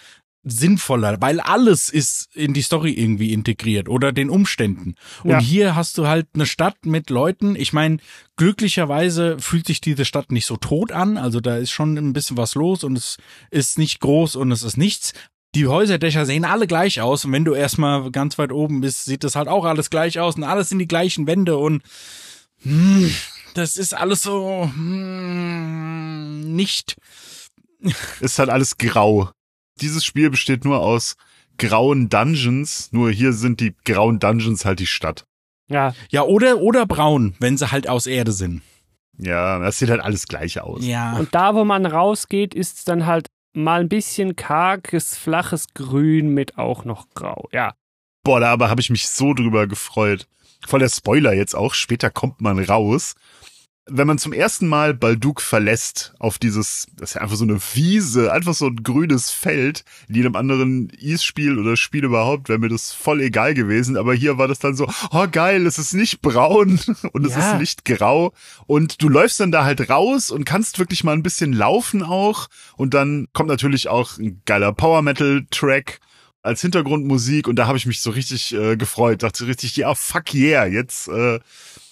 sinnvoller, weil alles ist in die Story irgendwie integriert oder den Umständen. Und Ja. hier hast du halt eine Stadt mit Leuten. Ich meine, glücklicherweise fühlt sich diese Stadt nicht so tot an. Also da ist schon ein bisschen was los und es ist nicht groß und es ist nichts. Die Häuserdächer sehen alle gleich aus und wenn du erstmal ganz weit oben bist, sieht das halt auch alles gleich aus und alles in die gleichen Wände und hm, das ist alles so hm, nicht Ist halt alles grau. Dieses Spiel besteht nur aus grauen Dungeons, nur hier sind die grauen Dungeons halt die Stadt. Ja, Ja, oder, oder braun, wenn sie halt aus Erde sind. Ja, das sieht halt alles gleich aus. Ja. und da, wo man rausgeht, ist es dann halt mal ein bisschen karges, flaches Grün mit auch noch Grau. Ja, Boah, da aber habe ich mich so drüber gefreut. Voll der Spoiler jetzt auch, später kommt man raus. Wenn man zum ersten Mal Balduk verlässt auf dieses, das ist ja einfach so eine Wiese, einfach so ein grünes Feld. In jedem anderen Ease-Spiel oder Spiel überhaupt wäre mir das voll egal gewesen. Aber hier war das dann so, oh geil, es ist nicht braun und es Ja. ist nicht grau. Und du läufst dann da halt raus und kannst wirklich mal ein bisschen laufen auch. Und dann kommt natürlich auch ein geiler Power-Metal-Track als Hintergrundmusik und da habe ich mich so richtig äh, gefreut, dachte richtig, ja, fuck yeah, jetzt äh,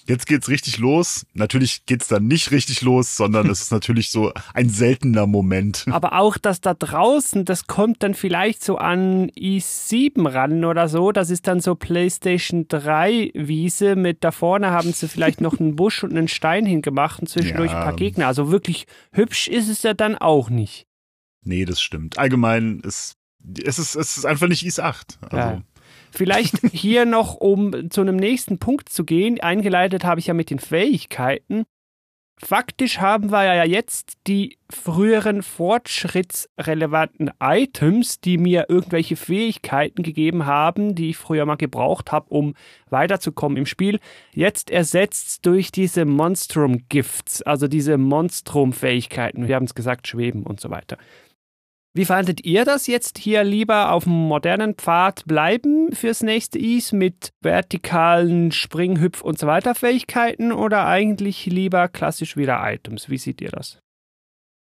jetzt geht's richtig los. Natürlich geht's dann nicht richtig los, sondern es ist natürlich so ein seltener Moment. aber auch das da draußen, das kommt dann vielleicht so an i7 ran oder so. Das ist dann so PlayStation 3 Wiese mit da vorne haben sie vielleicht noch einen Busch und einen Stein hingemacht und zwischendurch Ja. ein paar Gegner. Also wirklich hübsch ist es ja dann auch nicht. Nee, das stimmt. Allgemein ist es ist es ist einfach nicht IS 8. Also Ja. Vielleicht hier noch, um zu einem nächsten Punkt zu gehen. Eingeleitet habe ich ja mit den Fähigkeiten. Faktisch haben wir ja jetzt die früheren fortschrittsrelevanten Items, die mir irgendwelche Fähigkeiten gegeben haben, die ich früher mal gebraucht habe, um weiterzukommen im Spiel, jetzt ersetzt durch diese Monstrum Gifts, also diese Monstrum-Fähigkeiten. Wir haben es gesagt, schweben und so weiter. Wie fandet ihr das jetzt hier lieber auf dem modernen Pfad bleiben fürs nächste Ease mit vertikalen Spring, Hüpf und so weiter Fähigkeiten oder eigentlich lieber klassisch wieder Items? Wie seht ihr das?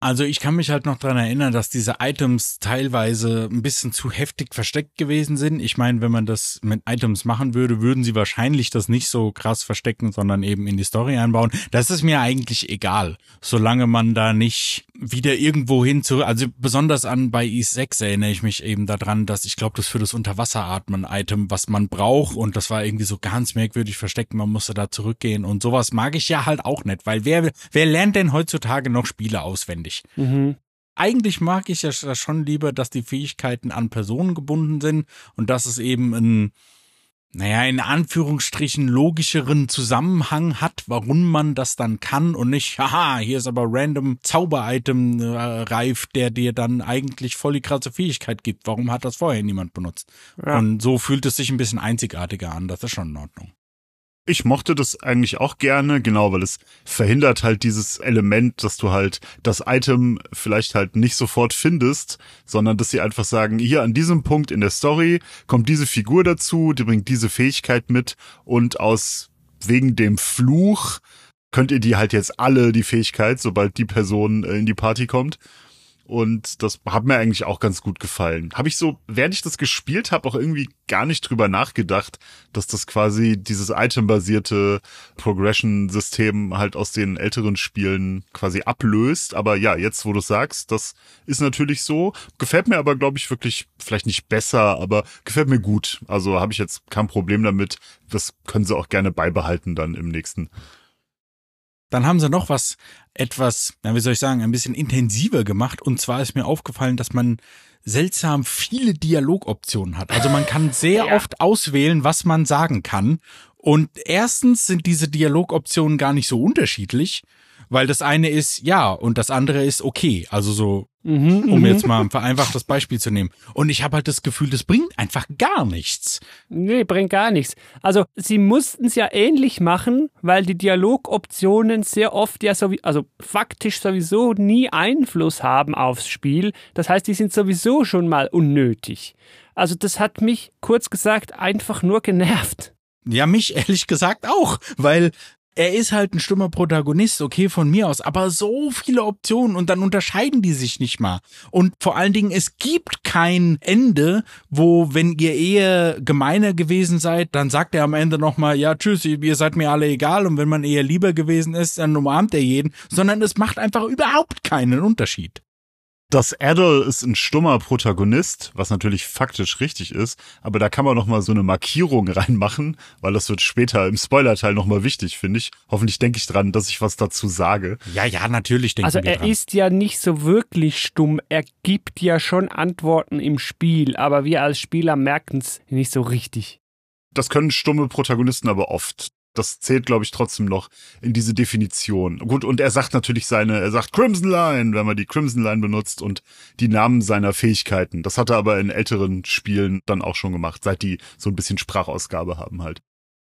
Also ich kann mich halt noch dran erinnern, dass diese Items teilweise ein bisschen zu heftig versteckt gewesen sind. Ich meine, wenn man das mit Items machen würde, würden sie wahrscheinlich das nicht so krass verstecken, sondern eben in die Story einbauen. Das ist mir eigentlich egal, solange man da nicht wieder irgendwo hin zu, also besonders an bei Ease 6 erinnere ich mich eben daran, dass ich glaube, das für das Unterwasseratmen-Item, was man braucht und das war irgendwie so ganz merkwürdig versteckt, man musste da zurückgehen und sowas mag ich ja halt auch nicht, weil wer, wer lernt denn heutzutage noch Spiele auswendig? Mhm. eigentlich mag ich ja schon lieber, dass die Fähigkeiten an Personen gebunden sind und dass es eben ein, naja, in Anführungsstrichen logischeren Zusammenhang hat, warum man das dann kann und nicht, haha, hier ist aber random Zauber-Item äh, reif, der dir dann eigentlich voll die krasse Fähigkeit gibt. Warum hat das vorher niemand benutzt? Ja. Und so fühlt es sich ein bisschen einzigartiger an. Das ist schon in Ordnung. Ich mochte das eigentlich auch gerne, genau, weil es verhindert halt dieses Element, dass du halt das Item vielleicht halt nicht sofort findest, sondern dass sie einfach sagen, hier an diesem Punkt in der Story kommt diese Figur dazu, die bringt diese Fähigkeit mit und aus wegen dem Fluch könnt ihr die halt jetzt alle die Fähigkeit, sobald die Person äh, in die Party kommt. Und das hat mir eigentlich auch ganz gut gefallen. Habe ich so, während ich das gespielt habe, auch irgendwie gar nicht drüber nachgedacht, dass das quasi dieses itembasierte Progression-System halt aus den älteren Spielen quasi ablöst. Aber ja, jetzt, wo du sagst, das ist natürlich so. Gefällt mir aber, glaube ich, wirklich vielleicht nicht besser, aber gefällt mir gut. Also habe ich jetzt kein Problem damit. Das können sie auch gerne beibehalten dann im nächsten. Dann haben sie noch was etwas, na, wie soll ich sagen, ein bisschen intensiver gemacht. Und zwar ist mir aufgefallen, dass man seltsam viele Dialogoptionen hat. Also man kann sehr Ja. oft auswählen, was man sagen kann. Und erstens sind diese Dialogoptionen gar nicht so unterschiedlich, weil das eine ist ja und das andere ist okay. Also so, Mhm, um mhm. jetzt mal ein vereinfachtes Beispiel zu nehmen. Und ich habe halt das Gefühl, das bringt einfach gar nichts. Nee, bringt gar nichts. Also, sie mussten es ja ähnlich machen, weil die Dialogoptionen sehr oft ja so also faktisch sowieso nie Einfluss haben aufs Spiel. Das heißt, die sind sowieso schon mal unnötig. Also, das hat mich kurz gesagt einfach nur genervt. Ja, mich ehrlich gesagt auch, weil er ist halt ein stummer Protagonist, okay, von mir aus, aber so viele Optionen und dann unterscheiden die sich nicht mal. Und vor allen Dingen, es gibt kein Ende, wo, wenn ihr eher gemeiner gewesen seid, dann sagt er am Ende nochmal, ja, tschüss, ihr seid mir alle egal und wenn man eher lieber gewesen ist, dann umarmt er jeden, sondern es macht einfach überhaupt keinen Unterschied. Das Adel ist ein stummer Protagonist, was natürlich faktisch richtig ist, aber da kann man noch mal so eine Markierung reinmachen, weil das wird später im Spoilerteil noch mal wichtig, finde ich. Hoffentlich denke ich dran, dass ich was dazu sage. Ja, ja, natürlich denke Also ich mir er dran. ist ja nicht so wirklich stumm. Er gibt ja schon Antworten im Spiel, aber wir als Spieler merken es nicht so richtig. Das können stumme Protagonisten aber oft. Das zählt, glaube ich, trotzdem noch in diese Definition. Gut, und er sagt natürlich seine, er sagt Crimson Line, wenn man die Crimson Line benutzt und die Namen seiner Fähigkeiten. Das hat er aber in älteren Spielen dann auch schon gemacht, seit die so ein bisschen Sprachausgabe haben halt.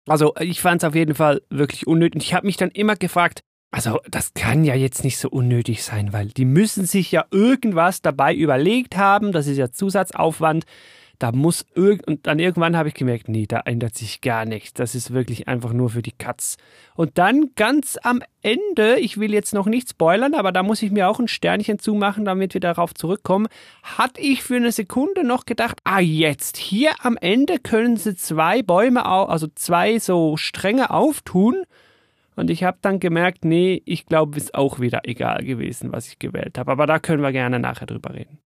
Also ich fand es auf jeden Fall wirklich unnötig. Ich habe mich dann immer gefragt, also das kann ja jetzt nicht so unnötig sein, weil die müssen sich ja irgendwas dabei überlegt haben. Das ist ja Zusatzaufwand. Da muss irgend und dann irgendwann habe ich gemerkt, nee, da ändert sich gar nichts. Das ist wirklich einfach nur für die Katz. Und dann ganz am Ende, ich will jetzt noch nicht spoilern, aber da muss ich mir auch ein Sternchen zumachen, damit wir darauf zurückkommen, hatte ich für eine Sekunde noch gedacht, ah jetzt, hier am Ende können sie zwei Bäume, also zwei so Stränge auftun. Und ich habe dann gemerkt, nee, ich glaube, ist auch wieder egal gewesen, was ich gewählt habe. Aber da können wir gerne nachher drüber reden.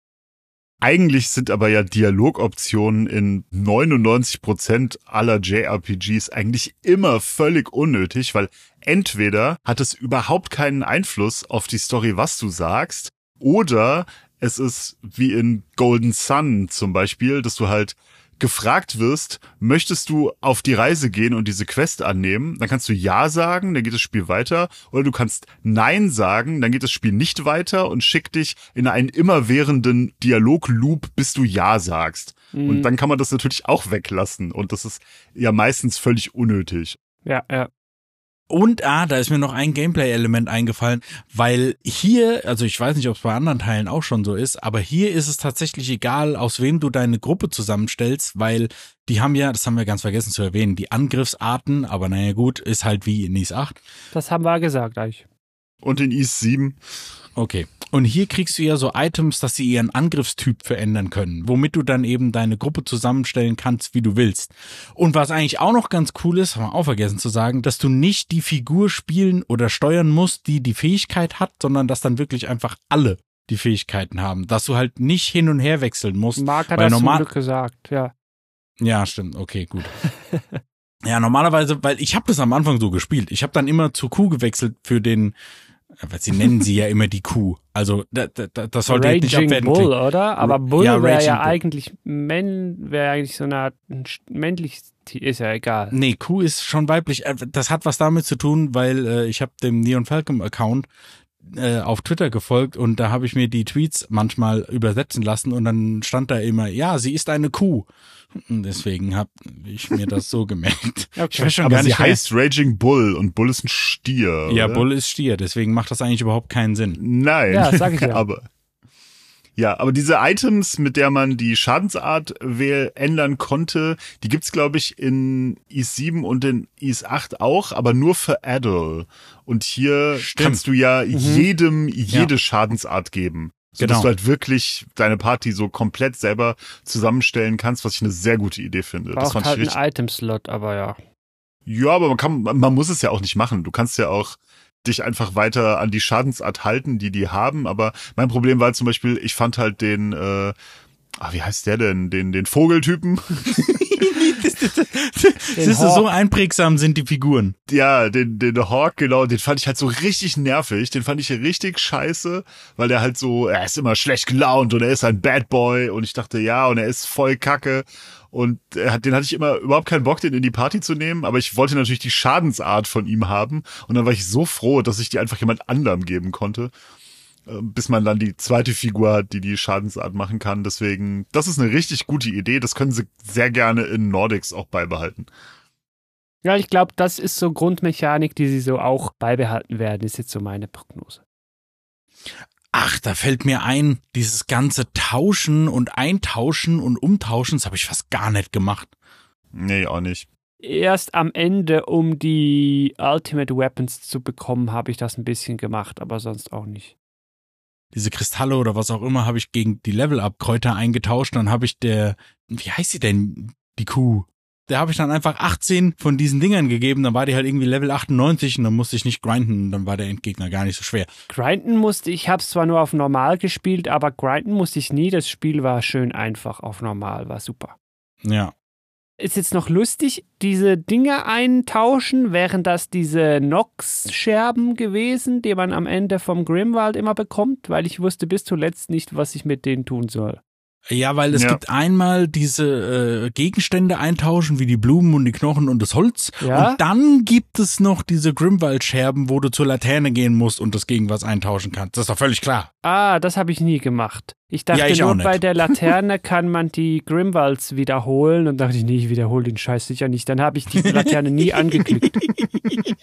Eigentlich sind aber ja Dialogoptionen in 99% aller JRPGs eigentlich immer völlig unnötig, weil entweder hat es überhaupt keinen Einfluss auf die Story, was du sagst, oder es ist wie in Golden Sun zum Beispiel, dass du halt gefragt wirst, möchtest du auf die Reise gehen und diese Quest annehmen, dann kannst du Ja sagen, dann geht das Spiel weiter, oder du kannst Nein sagen, dann geht das Spiel nicht weiter und schickt dich in einen immerwährenden Dialogloop, bis du Ja sagst. Und dann kann man das natürlich auch weglassen und das ist ja meistens völlig unnötig. Ja, ja. Und ah, da ist mir noch ein Gameplay-Element eingefallen, weil hier, also ich weiß nicht, ob es bei anderen Teilen auch schon so ist, aber hier ist es tatsächlich egal, aus wem du deine Gruppe zusammenstellst, weil die haben ja, das haben wir ganz vergessen zu erwähnen, die Angriffsarten, aber naja gut, ist halt wie in NIS 8. Das haben wir gesagt eigentlich. Und in East 7, Okay. Und hier kriegst du ja so Items, dass sie ihren Angriffstyp verändern können, womit du dann eben deine Gruppe zusammenstellen kannst, wie du willst. Und was eigentlich auch noch ganz cool ist, haben wir auch vergessen zu sagen, dass du nicht die Figur spielen oder steuern musst, die die Fähigkeit hat, sondern dass dann wirklich einfach alle die Fähigkeiten haben, dass du halt nicht hin und her wechseln musst. Mark hat das zum normal- Glück gesagt, ja. Ja, stimmt. Okay, gut. ja, normalerweise, weil ich habe das am Anfang so gespielt. Ich habe dann immer zur Kuh gewechselt für den, weil sie nennen sie ja immer die Kuh. Also da, da, da- das sollte jetzt nicht Raging abwertend Bull, klingen. oder? Aber Ja, Bull wäre Raging ja Bull. eigentlich Männ, wäre eigentlich so eine Art Tier, ist ja egal. Nee, Kuh ist schon weiblich. Äh, Das hat was damit zu tun, weil äh, ich habe dem Neon Falcon Account äh, auf Twitter gefolgt und da habe ich mir die Tweets manchmal übersetzen lassen und dann stand da immer, ja, sie ist eine Kuh. Und deswegen habe ich mir das so gemerkt. Ich weiß schon aber gar sie nicht mehr. heißt Raging Bull und Bull ist ein Stier. Ja, oder? Bull ist Stier, deswegen macht das eigentlich überhaupt keinen Sinn. Nein. Ja, sag ich ja. aber ja, aber diese Items, mit der man die Schadensart wähl ändern konnte, die gibt's glaube ich in Is 7 und in Is 8 auch, aber nur für Adel. Und hier Stimmt. kannst du ja jedem jede Ja. Schadensart geben. So Genau. dass du halt wirklich deine Party so komplett selber zusammenstellen kannst, was ich eine sehr gute Idee finde. das Braucht fand halt ich richtig. einen Item-Slot, aber ja. Ja, aber man kann, man muss es ja auch nicht machen. Du kannst ja auch dich einfach weiter an die Schadensart halten, die die haben. Aber mein Problem war zum Beispiel, ich fand halt den, äh, ah, wie heißt der denn, den, den Vogeltypen? Siehst du, so einprägsam sind die Figuren. ja, den, den Hawk, genau, den fand ich halt so richtig nervig. Den fand ich richtig scheiße, weil der halt so, er ist immer schlecht gelaunt und er ist ein Bad Boy und ich dachte, ja, und er ist voll kacke. Und er hat, den hatte ich immer überhaupt keinen Bock, den in die Party zu nehmen, aber ich wollte natürlich die Schadensart von ihm haben. Und dann war ich so froh, dass ich die einfach jemand anderem geben konnte. äh, Bis man dann die zweite Figur hat, die die Schadensart machen kann. Deswegen, das ist eine richtig gute Idee. Das können sie sehr gerne in Nordics auch beibehalten. Ja, ich glaube, das ist so Grundmechanik, die sie so auch beibehalten werden, ist jetzt so meine Prognose. Ach, da fällt mir ein, dieses ganze Tauschen und Eintauschen und Umtauschen, das habe ich fast gar nicht gemacht. Nee, auch nicht. erst am Ende, um die Ultimate Weapons zu bekommen, habe ich das ein bisschen gemacht, aber sonst auch nicht. Diese Kristalle oder was auch immer habe ich gegen die Level-Up-Kräuter eingetauscht. Dann habe ich der, wie heißt sie denn, die Kuh? Da habe ich dann einfach 18 von diesen Dingern gegeben, dann war die halt irgendwie Level 98 und dann musste ich nicht grinden, dann war der Endgegner gar nicht so schwer. Grinden musste ich, habe es zwar nur auf normal gespielt, aber grinden musste ich nie. Das Spiel war schön einfach auf normal, war super. Ja. Ist jetzt noch lustig, diese Dinge eintauschen, wären das diese Nox-Scherben gewesen, die man am Ende vom Grimwald immer bekommt, weil ich wusste bis zuletzt nicht, was ich mit denen tun soll. Ja, weil es Ja. gibt einmal diese äh, Gegenstände eintauschen, wie die Blumen und die Knochen und das Holz. Ja. Und dann gibt es noch diese Grimwald-Scherben, wo du zur Laterne gehen musst und das gegen was eintauschen kannst. Das ist doch völlig klar. Ah, das habe ich nie gemacht. Ich dachte Ja, ich nur, bei der Laterne kann man die Grimwalds wiederholen und dachte ich, nee, ich wiederhole den Scheiß sicher nicht. Dann habe ich die Laterne nie angeklickt.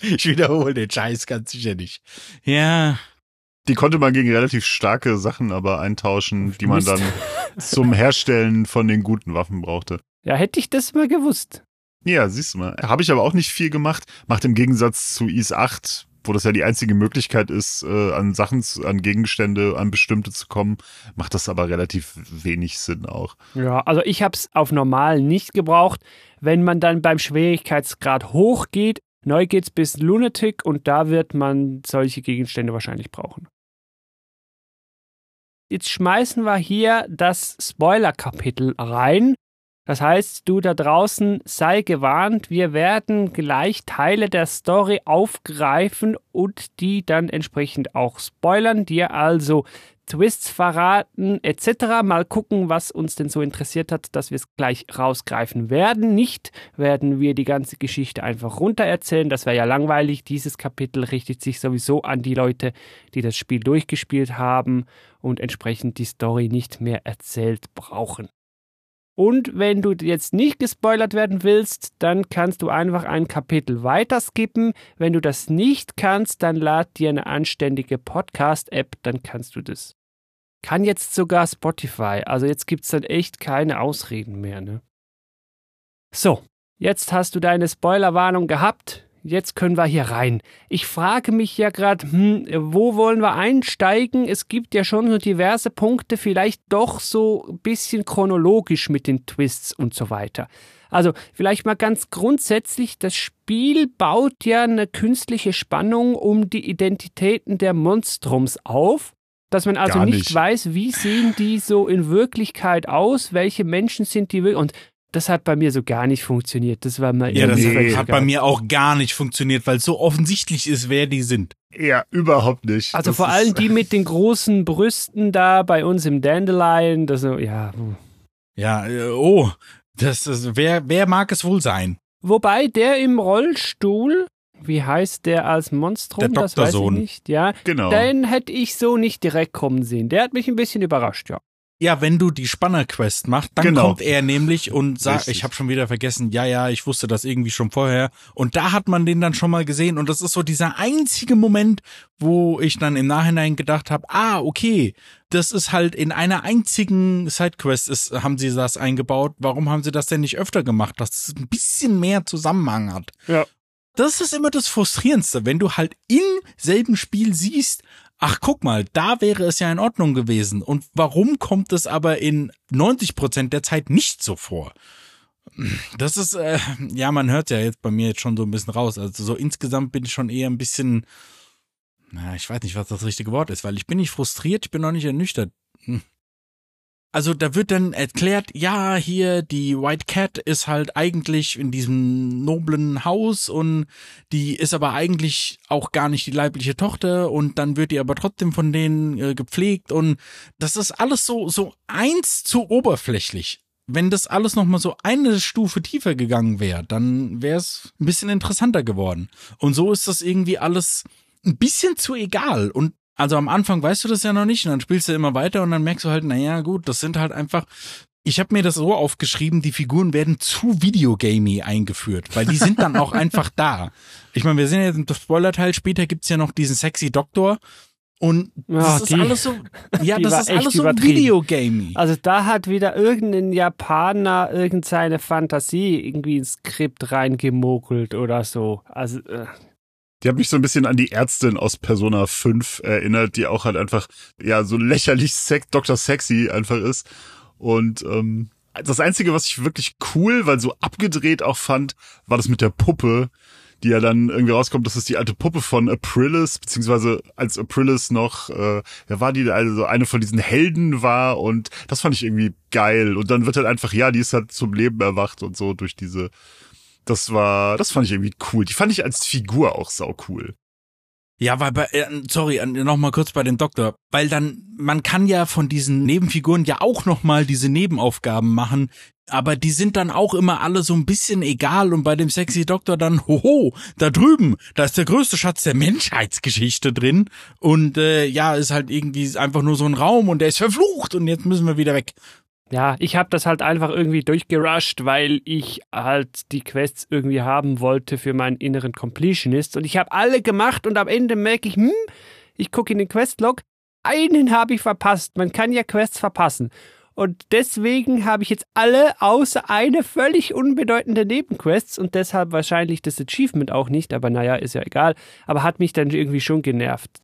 Ich wiederhole den Scheiß ganz sicher nicht. Ja. Die konnte man gegen relativ starke Sachen aber eintauschen, die man dann zum Herstellen von den guten Waffen brauchte. Ja, hätte ich das mal gewusst. Ja, siehst du mal. Habe ich aber auch nicht viel gemacht. Macht im Gegensatz zu Is 8, wo das ja die einzige Möglichkeit ist, äh, an Sachen, zu, an Gegenstände, an bestimmte zu kommen, macht das aber relativ wenig Sinn auch. Ja, also ich habe es auf normal nicht gebraucht. Wenn man dann beim Schwierigkeitsgrad hochgeht, neu geht's bis Lunatic und da wird man solche Gegenstände wahrscheinlich brauchen. Jetzt schmeißen wir hier das Spoiler-Kapitel rein. Das heißt, du da draußen sei gewarnt, wir werden gleich Teile der Story aufgreifen und die dann entsprechend auch spoilern, dir also Twists verraten etc. Mal gucken, was uns denn so interessiert hat, dass wir es gleich rausgreifen werden. Nicht werden wir die ganze Geschichte einfach runtererzählen, das wäre ja langweilig. Dieses Kapitel richtet sich sowieso an die Leute, die das Spiel durchgespielt haben und entsprechend die Story nicht mehr erzählt brauchen. Und wenn du jetzt nicht gespoilert werden willst, dann kannst du einfach ein Kapitel weiter skippen. Wenn du das nicht kannst, dann lad dir eine anständige Podcast-App, dann kannst du das. Kann jetzt sogar Spotify. Also jetzt gibt's dann echt keine Ausreden mehr, ne? So, jetzt hast du deine Spoilerwarnung gehabt. Jetzt können wir hier rein. Ich frage mich ja gerade, hm, wo wollen wir einsteigen? Es gibt ja schon so diverse Punkte, vielleicht doch so ein bisschen chronologisch mit den Twists und so weiter. Also vielleicht mal ganz grundsätzlich, das Spiel baut ja eine künstliche Spannung um die Identitäten der Monstrums auf, dass man also nicht, nicht. weiß, wie sehen die so in Wirklichkeit aus, welche Menschen sind die wirklich und das hat bei mir so gar nicht funktioniert. Das war mal Ja, das völlig hat bei mir auch gar nicht funktioniert, weil es so offensichtlich ist, wer die sind. Ja, überhaupt nicht. Also Das vor allem die mit den großen Brüsten da bei uns im Dandelion, das so, ja. Ja, äh, oh, das ist, wer, wer mag es wohl sein? Wobei der im Rollstuhl, wie heißt der als Monstrum? Der das weiß ich Doktorsohn. nicht. Ja, Genau. den hätte ich so nicht direkt kommen sehen. Der hat mich ein bisschen überrascht, ja. Ja, wenn du die Spanner-Quest machst, dann Genau. kommt er nämlich und sagt, Richtig. ich habe schon wieder vergessen, ja, ja, ich wusste das irgendwie schon vorher. Und da hat man den dann schon mal gesehen. Und das ist so dieser einzige Moment, wo ich dann im Nachhinein gedacht habe, ah, okay, das ist halt in einer einzigen Sidequest ist, haben sie das eingebaut. Warum haben sie das denn nicht öfter gemacht, dass es ein bisschen mehr Zusammenhang hat? Ja. Das ist immer das Frustrierendste, wenn du halt im selben Spiel siehst, ach guck mal, da wäre es ja in Ordnung gewesen. Und warum kommt es aber in 90 Prozent der Zeit nicht so vor? Das ist, äh, ja, man hört ja jetzt bei mir jetzt schon so ein bisschen raus. Also so insgesamt bin ich schon eher ein bisschen, na, ich weiß nicht, was das richtige Wort ist, weil ich bin nicht frustriert, ich bin auch nicht ernüchtert. Also da wird dann erklärt, ja, hier die White Cat ist halt eigentlich in diesem noblen Haus und die ist aber eigentlich auch gar nicht die leibliche Tochter und dann wird die aber trotzdem von denen äh, gepflegt und das ist alles so so eins zu oberflächlich. Wenn das alles noch mal so eine Stufe tiefer gegangen wäre, dann wäre es ein bisschen interessanter geworden. Und so ist das irgendwie alles ein bisschen zu egal und also am Anfang weißt du das ja noch nicht und dann spielst du immer weiter und dann merkst du halt, naja, gut, das sind halt einfach. Ich habe mir das so aufgeschrieben, die Figuren werden zu Videogamey eingeführt, weil die sind dann auch einfach da. Ich meine, wir sind jetzt im Spoiler-Teil, später gibt's ja noch diesen sexy Doktor Und das Ja, ist die- alles so, ja, das ist alles so. Videogamey. Also da hat wieder irgendein Japaner irgendeine Fantasie irgendwie ins Skript reingemogelt oder so. Also äh, Die hat mich so ein bisschen an die Ärztin aus Persona 5 erinnert, die auch halt einfach, ja, so lächerlich Sex, Dr. Sexy einfach ist. Und ähm, das Einzige, was ich wirklich cool, weil so abgedreht auch fand, war das mit der Puppe, die ja dann irgendwie rauskommt, das ist die alte Puppe von Aprilis, beziehungsweise als Aprilis noch, äh, ja, war die also eine von diesen Helden war und das fand ich irgendwie geil. Und dann wird halt einfach, ja, die ist halt zum Leben erwacht und so durch diese das war, das fand ich irgendwie cool. Die fand ich als Figur auch sau cool. Ja, weil bei, äh, sorry, nochmal kurz bei dem Doktor, weil dann, man kann ja von diesen Nebenfiguren ja auch nochmal diese Nebenaufgaben machen, aber die sind dann auch immer alle so ein bisschen egal und bei dem sexy Doktor dann, hoho, da drüben, da ist der größte Schatz der Menschheitsgeschichte drin und äh, ja, ist halt irgendwie einfach nur so ein Raum und der ist verflucht und jetzt müssen wir wieder weg. Ja, ich habe das halt einfach irgendwie durchgerusht, weil ich halt die Quests irgendwie haben wollte für meinen inneren Completionist. Und ich habe alle gemacht und am Ende merke ich, hm, ich gucke in den Questlog, einen habe ich verpasst. Man kann ja Quests verpassen. Und deswegen habe ich jetzt alle außer eine völlig unbedeutende Nebenquests und deshalb wahrscheinlich das Achievement auch nicht, aber naja, ist ja egal. Aber hat mich dann irgendwie schon genervt.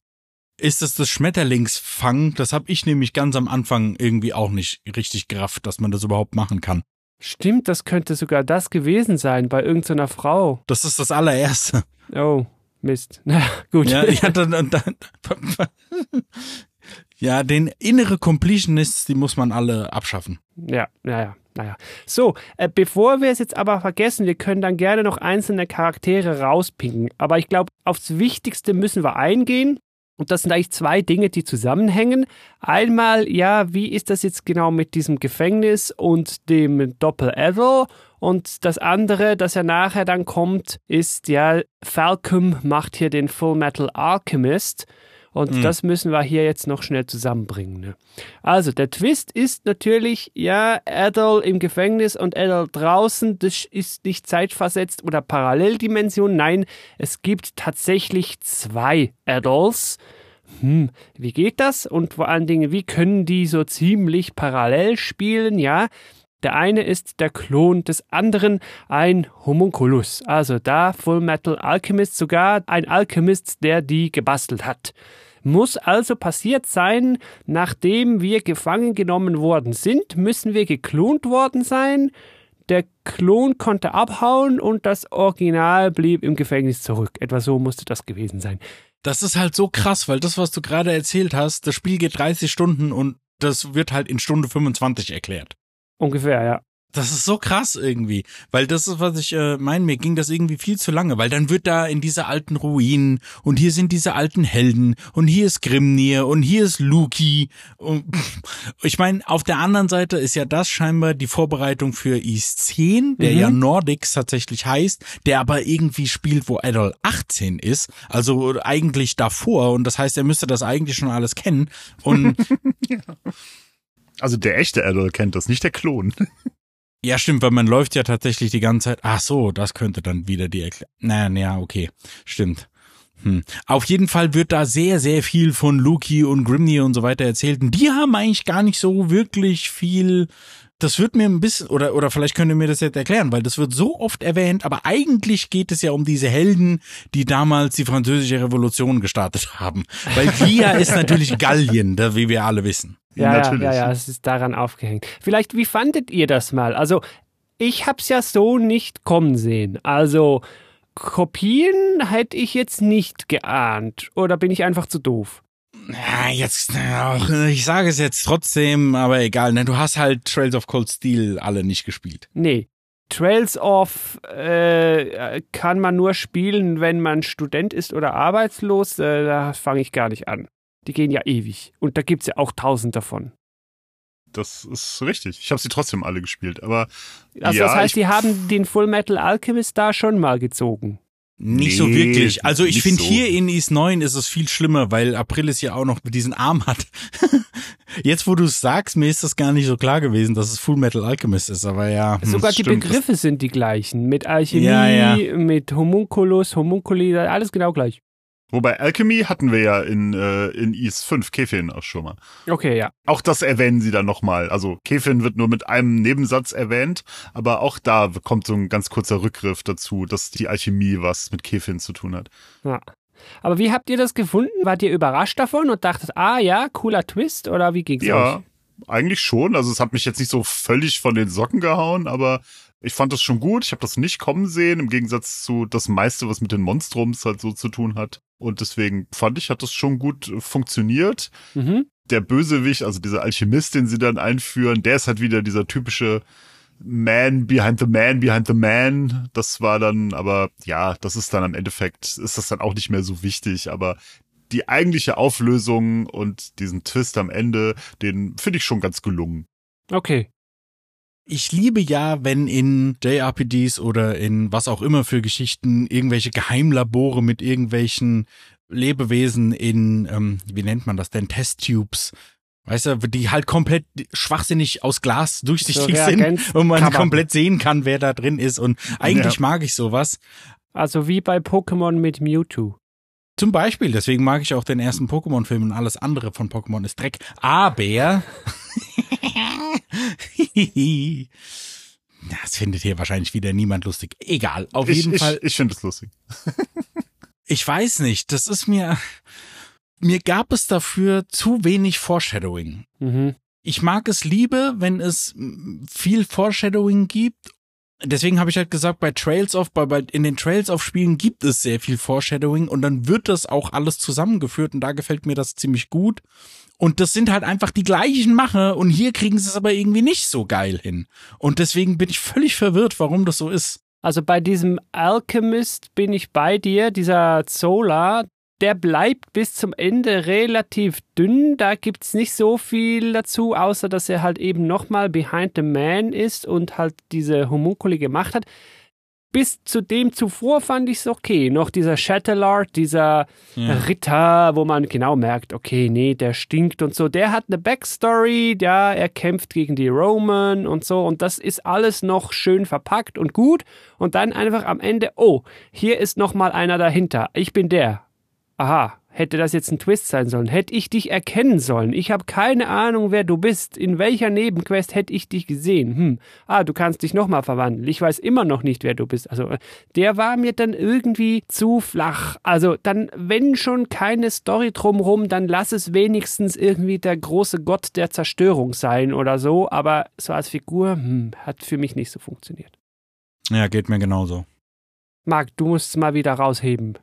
Ist es das Schmetterlingsfang? Das habe ich nämlich ganz am Anfang irgendwie auch nicht richtig gerafft, dass man das überhaupt machen kann. Stimmt, das könnte sogar das gewesen sein bei irgendeiner Frau. Das ist das allererste. Oh, Mist. Na gut. Ja, ich hatte dann, dann ja, den innere Completionists, die muss man alle abschaffen. Ja, naja, naja. So, äh, bevor wir es jetzt aber vergessen, wir können dann gerne noch einzelne Charaktere rauspicken. Aber ich glaube, aufs Wichtigste müssen wir eingehen. Und das sind eigentlich zwei Dinge, die zusammenhängen. Einmal, ja, wie ist das jetzt genau mit diesem Gefängnis und dem Doppel-Adder? Und das andere, das ja nachher dann kommt, ist, ja, Falcom macht hier den Full Metal Alchemist. Und das müssen wir hier jetzt noch schnell zusammenbringen. Ne? Also, der Twist ist natürlich, ja, Adol im Gefängnis und Adol draußen, das ist nicht zeitversetzt oder Paralleldimension. Nein, es gibt tatsächlich zwei Adols. Hm, wie geht das? Und vor allen Dingen, wie können die so ziemlich parallel spielen? Ja, der eine ist der Klon des anderen, ein Homunculus. Also da Full Metal Alchemist, sogar ein Alchemist, der die gebastelt hat. Muss also passiert sein, nachdem wir gefangen genommen worden sind, müssen wir geklont worden sein. Der Klon konnte abhauen und das Original blieb im Gefängnis zurück. Etwa so musste das gewesen sein. Das ist halt so krass, weil das, was du gerade erzählt hast, das Spiel geht 30 Stunden und das wird halt in Stunde 25 erklärt. Ungefähr, ja. Das ist so krass irgendwie, weil das ist, was ich äh, meine, mir ging das irgendwie viel zu lange, weil dann wird da in diese alten Ruinen und hier sind diese alten Helden und hier ist Grimnir und hier ist Luki und ich meine, auf der anderen Seite ist ja das scheinbar die Vorbereitung für East 10, der Mhm. ja Nordics tatsächlich heißt, der aber irgendwie spielt, wo Adol 18 ist, also eigentlich davor und das heißt, er müsste das eigentlich schon alles kennen und Also der echte Adol kennt das, nicht der Klon. Ja, stimmt, weil man läuft ja tatsächlich die ganze Zeit. Ach so, das könnte dann wieder die Erklärung. Naja, naja, okay. Stimmt. Hm. Auf jeden Fall wird da sehr, sehr viel von Luki und Grimnir und so weiter erzählt. Und die haben eigentlich gar nicht so wirklich viel. Das wird mir ein bisschen, oder, oder vielleicht könnt ihr mir das jetzt erklären, weil das wird so oft erwähnt, aber eigentlich geht es ja um diese Helden, die damals die französische Revolution gestartet haben. Weil Via ist natürlich Gallien, wie wir alle wissen. Ja, Natürlich. ja, ja, ja, es ist daran aufgehängt. Vielleicht, wie fandet ihr das mal? Also, ich hab's ja so nicht kommen sehen. Also, Kopien hätte ich jetzt nicht geahnt. Oder bin ich einfach zu doof? Ja, jetzt, ach, ich sage es jetzt trotzdem, aber egal, ne? Du hast halt Trails of Cold Steel alle nicht gespielt. Nee. Trails of äh, kann man nur spielen, wenn man Student ist oder arbeitslos. Äh, da fange ich gar nicht an. Die gehen ja ewig. Und da gibt's ja auch tausend davon. Das ist richtig. Ich habe sie trotzdem alle gespielt, aber Also ja, das heißt, die haben den Full Metal Alchemist da schon mal gezogen. Nicht so Nee, wirklich. Also ich finde so. hier in Is 9 ist es viel schlimmer, weil Aprilis ja auch noch diesen Arm hat. Jetzt, wo du es sagst, mir ist das gar nicht so klar gewesen, dass es Full Metal Alchemist ist, aber ja. hm. Sogar die stimmt. Begriffe sind die gleichen. Mit Alchemie, Ja, ja. mit Homunculus, Homunculi, alles genau gleich. Wobei Alchemy hatten wir ja in, äh, in Is 5 Kefin auch schon mal. Okay, ja. Auch das erwähnen sie dann nochmal. Also Kefin wird nur mit einem Nebensatz erwähnt, aber auch da kommt so ein ganz kurzer Rückgriff dazu, dass die Alchemie was mit Kefin zu tun hat. ja. Aber wie habt ihr das gefunden? Wart ihr überrascht davon und dachtet, ah ja, cooler Twist oder wie ging's Ja, euch? eigentlich schon. Also es hat mich jetzt nicht so völlig von den Socken gehauen, aber ich fand das schon gut. Ich habe das nicht kommen sehen, im Gegensatz zu das meiste, was mit den Monstrums halt so zu tun hat. Und deswegen fand ich, hat das schon gut äh, funktioniert. Mhm. Der Bösewicht, also dieser Alchemist, den sie dann einführen, der ist halt wieder dieser typische Man behind the man behind the man. Das war dann, aber ja, das ist dann am Endeffekt, ist das dann auch nicht mehr so wichtig, aber die eigentliche Auflösung und diesen Twist am Ende, den finde ich schon ganz gelungen. Okay. Ich liebe ja, wenn in JRPGs oder in was auch immer für Geschichten irgendwelche Geheimlabore mit irgendwelchen Lebewesen in, ähm, wie nennt man das denn, Testtubes, weißt du, die halt komplett schwachsinnig aus Glas durchsichtig So sind und man Cover. komplett sehen kann, wer da drin ist. Und eigentlich Ja. mag ich sowas. Also wie bei Pokémon mit Mewtwo. Zum Beispiel, deswegen mag ich auch den ersten Pokémon-Film und alles andere von Pokémon ist Dreck. Aber das findet hier wahrscheinlich wieder niemand lustig. Egal, auf Ich, jeden ich, Fall. ich finde es lustig. Ich weiß nicht, das ist mir. Mir gab es dafür zu wenig Foreshadowing. Mhm. Ich mag es liebe, wenn es viel Foreshadowing gibt. Deswegen habe ich halt gesagt, bei Trails of, bei, bei, in den Trails of Spielen gibt es sehr viel Foreshadowing und dann wird das auch alles zusammengeführt und da gefällt mir das ziemlich gut. Und das sind halt einfach die gleichen Macher und hier kriegen sie es aber irgendwie nicht so geil hin. Und deswegen bin ich völlig verwirrt, warum das so ist. Also bei diesem Alchemist bin ich bei dir, dieser Zola, der bleibt bis zum Ende relativ dünn. Da gibt's nicht so viel dazu, außer dass er halt eben nochmal Behind the Man ist und halt diese Homunkuli gemacht hat. Bis zu dem zuvor fand ich's okay. Noch dieser Shatterlord, dieser Ritter, wo man genau merkt, okay, nee, der stinkt und so. Der hat eine Backstory, ja, er kämpft gegen die Roman und so. Und das ist alles noch schön verpackt und gut. Und dann einfach am Ende, oh, hier ist nochmal einer dahinter. Ich bin der. Aha, hätte das jetzt ein Twist sein sollen? Hätte ich dich erkennen sollen? Ich habe keine Ahnung, wer du bist. In welcher Nebenquest hätte ich dich gesehen? Hm, ah, du kannst dich nochmal verwandeln. Ich weiß immer noch nicht, wer du bist. Also, äh, der war mir dann irgendwie zu flach. Also, dann, wenn schon keine Story drumrum, dann lass es wenigstens irgendwie der große Gott der Zerstörung sein oder so. Aber so als Figur, hm, hat für mich nicht so funktioniert. Ja, geht mir genauso. Marc, du musst es mal wieder rausheben.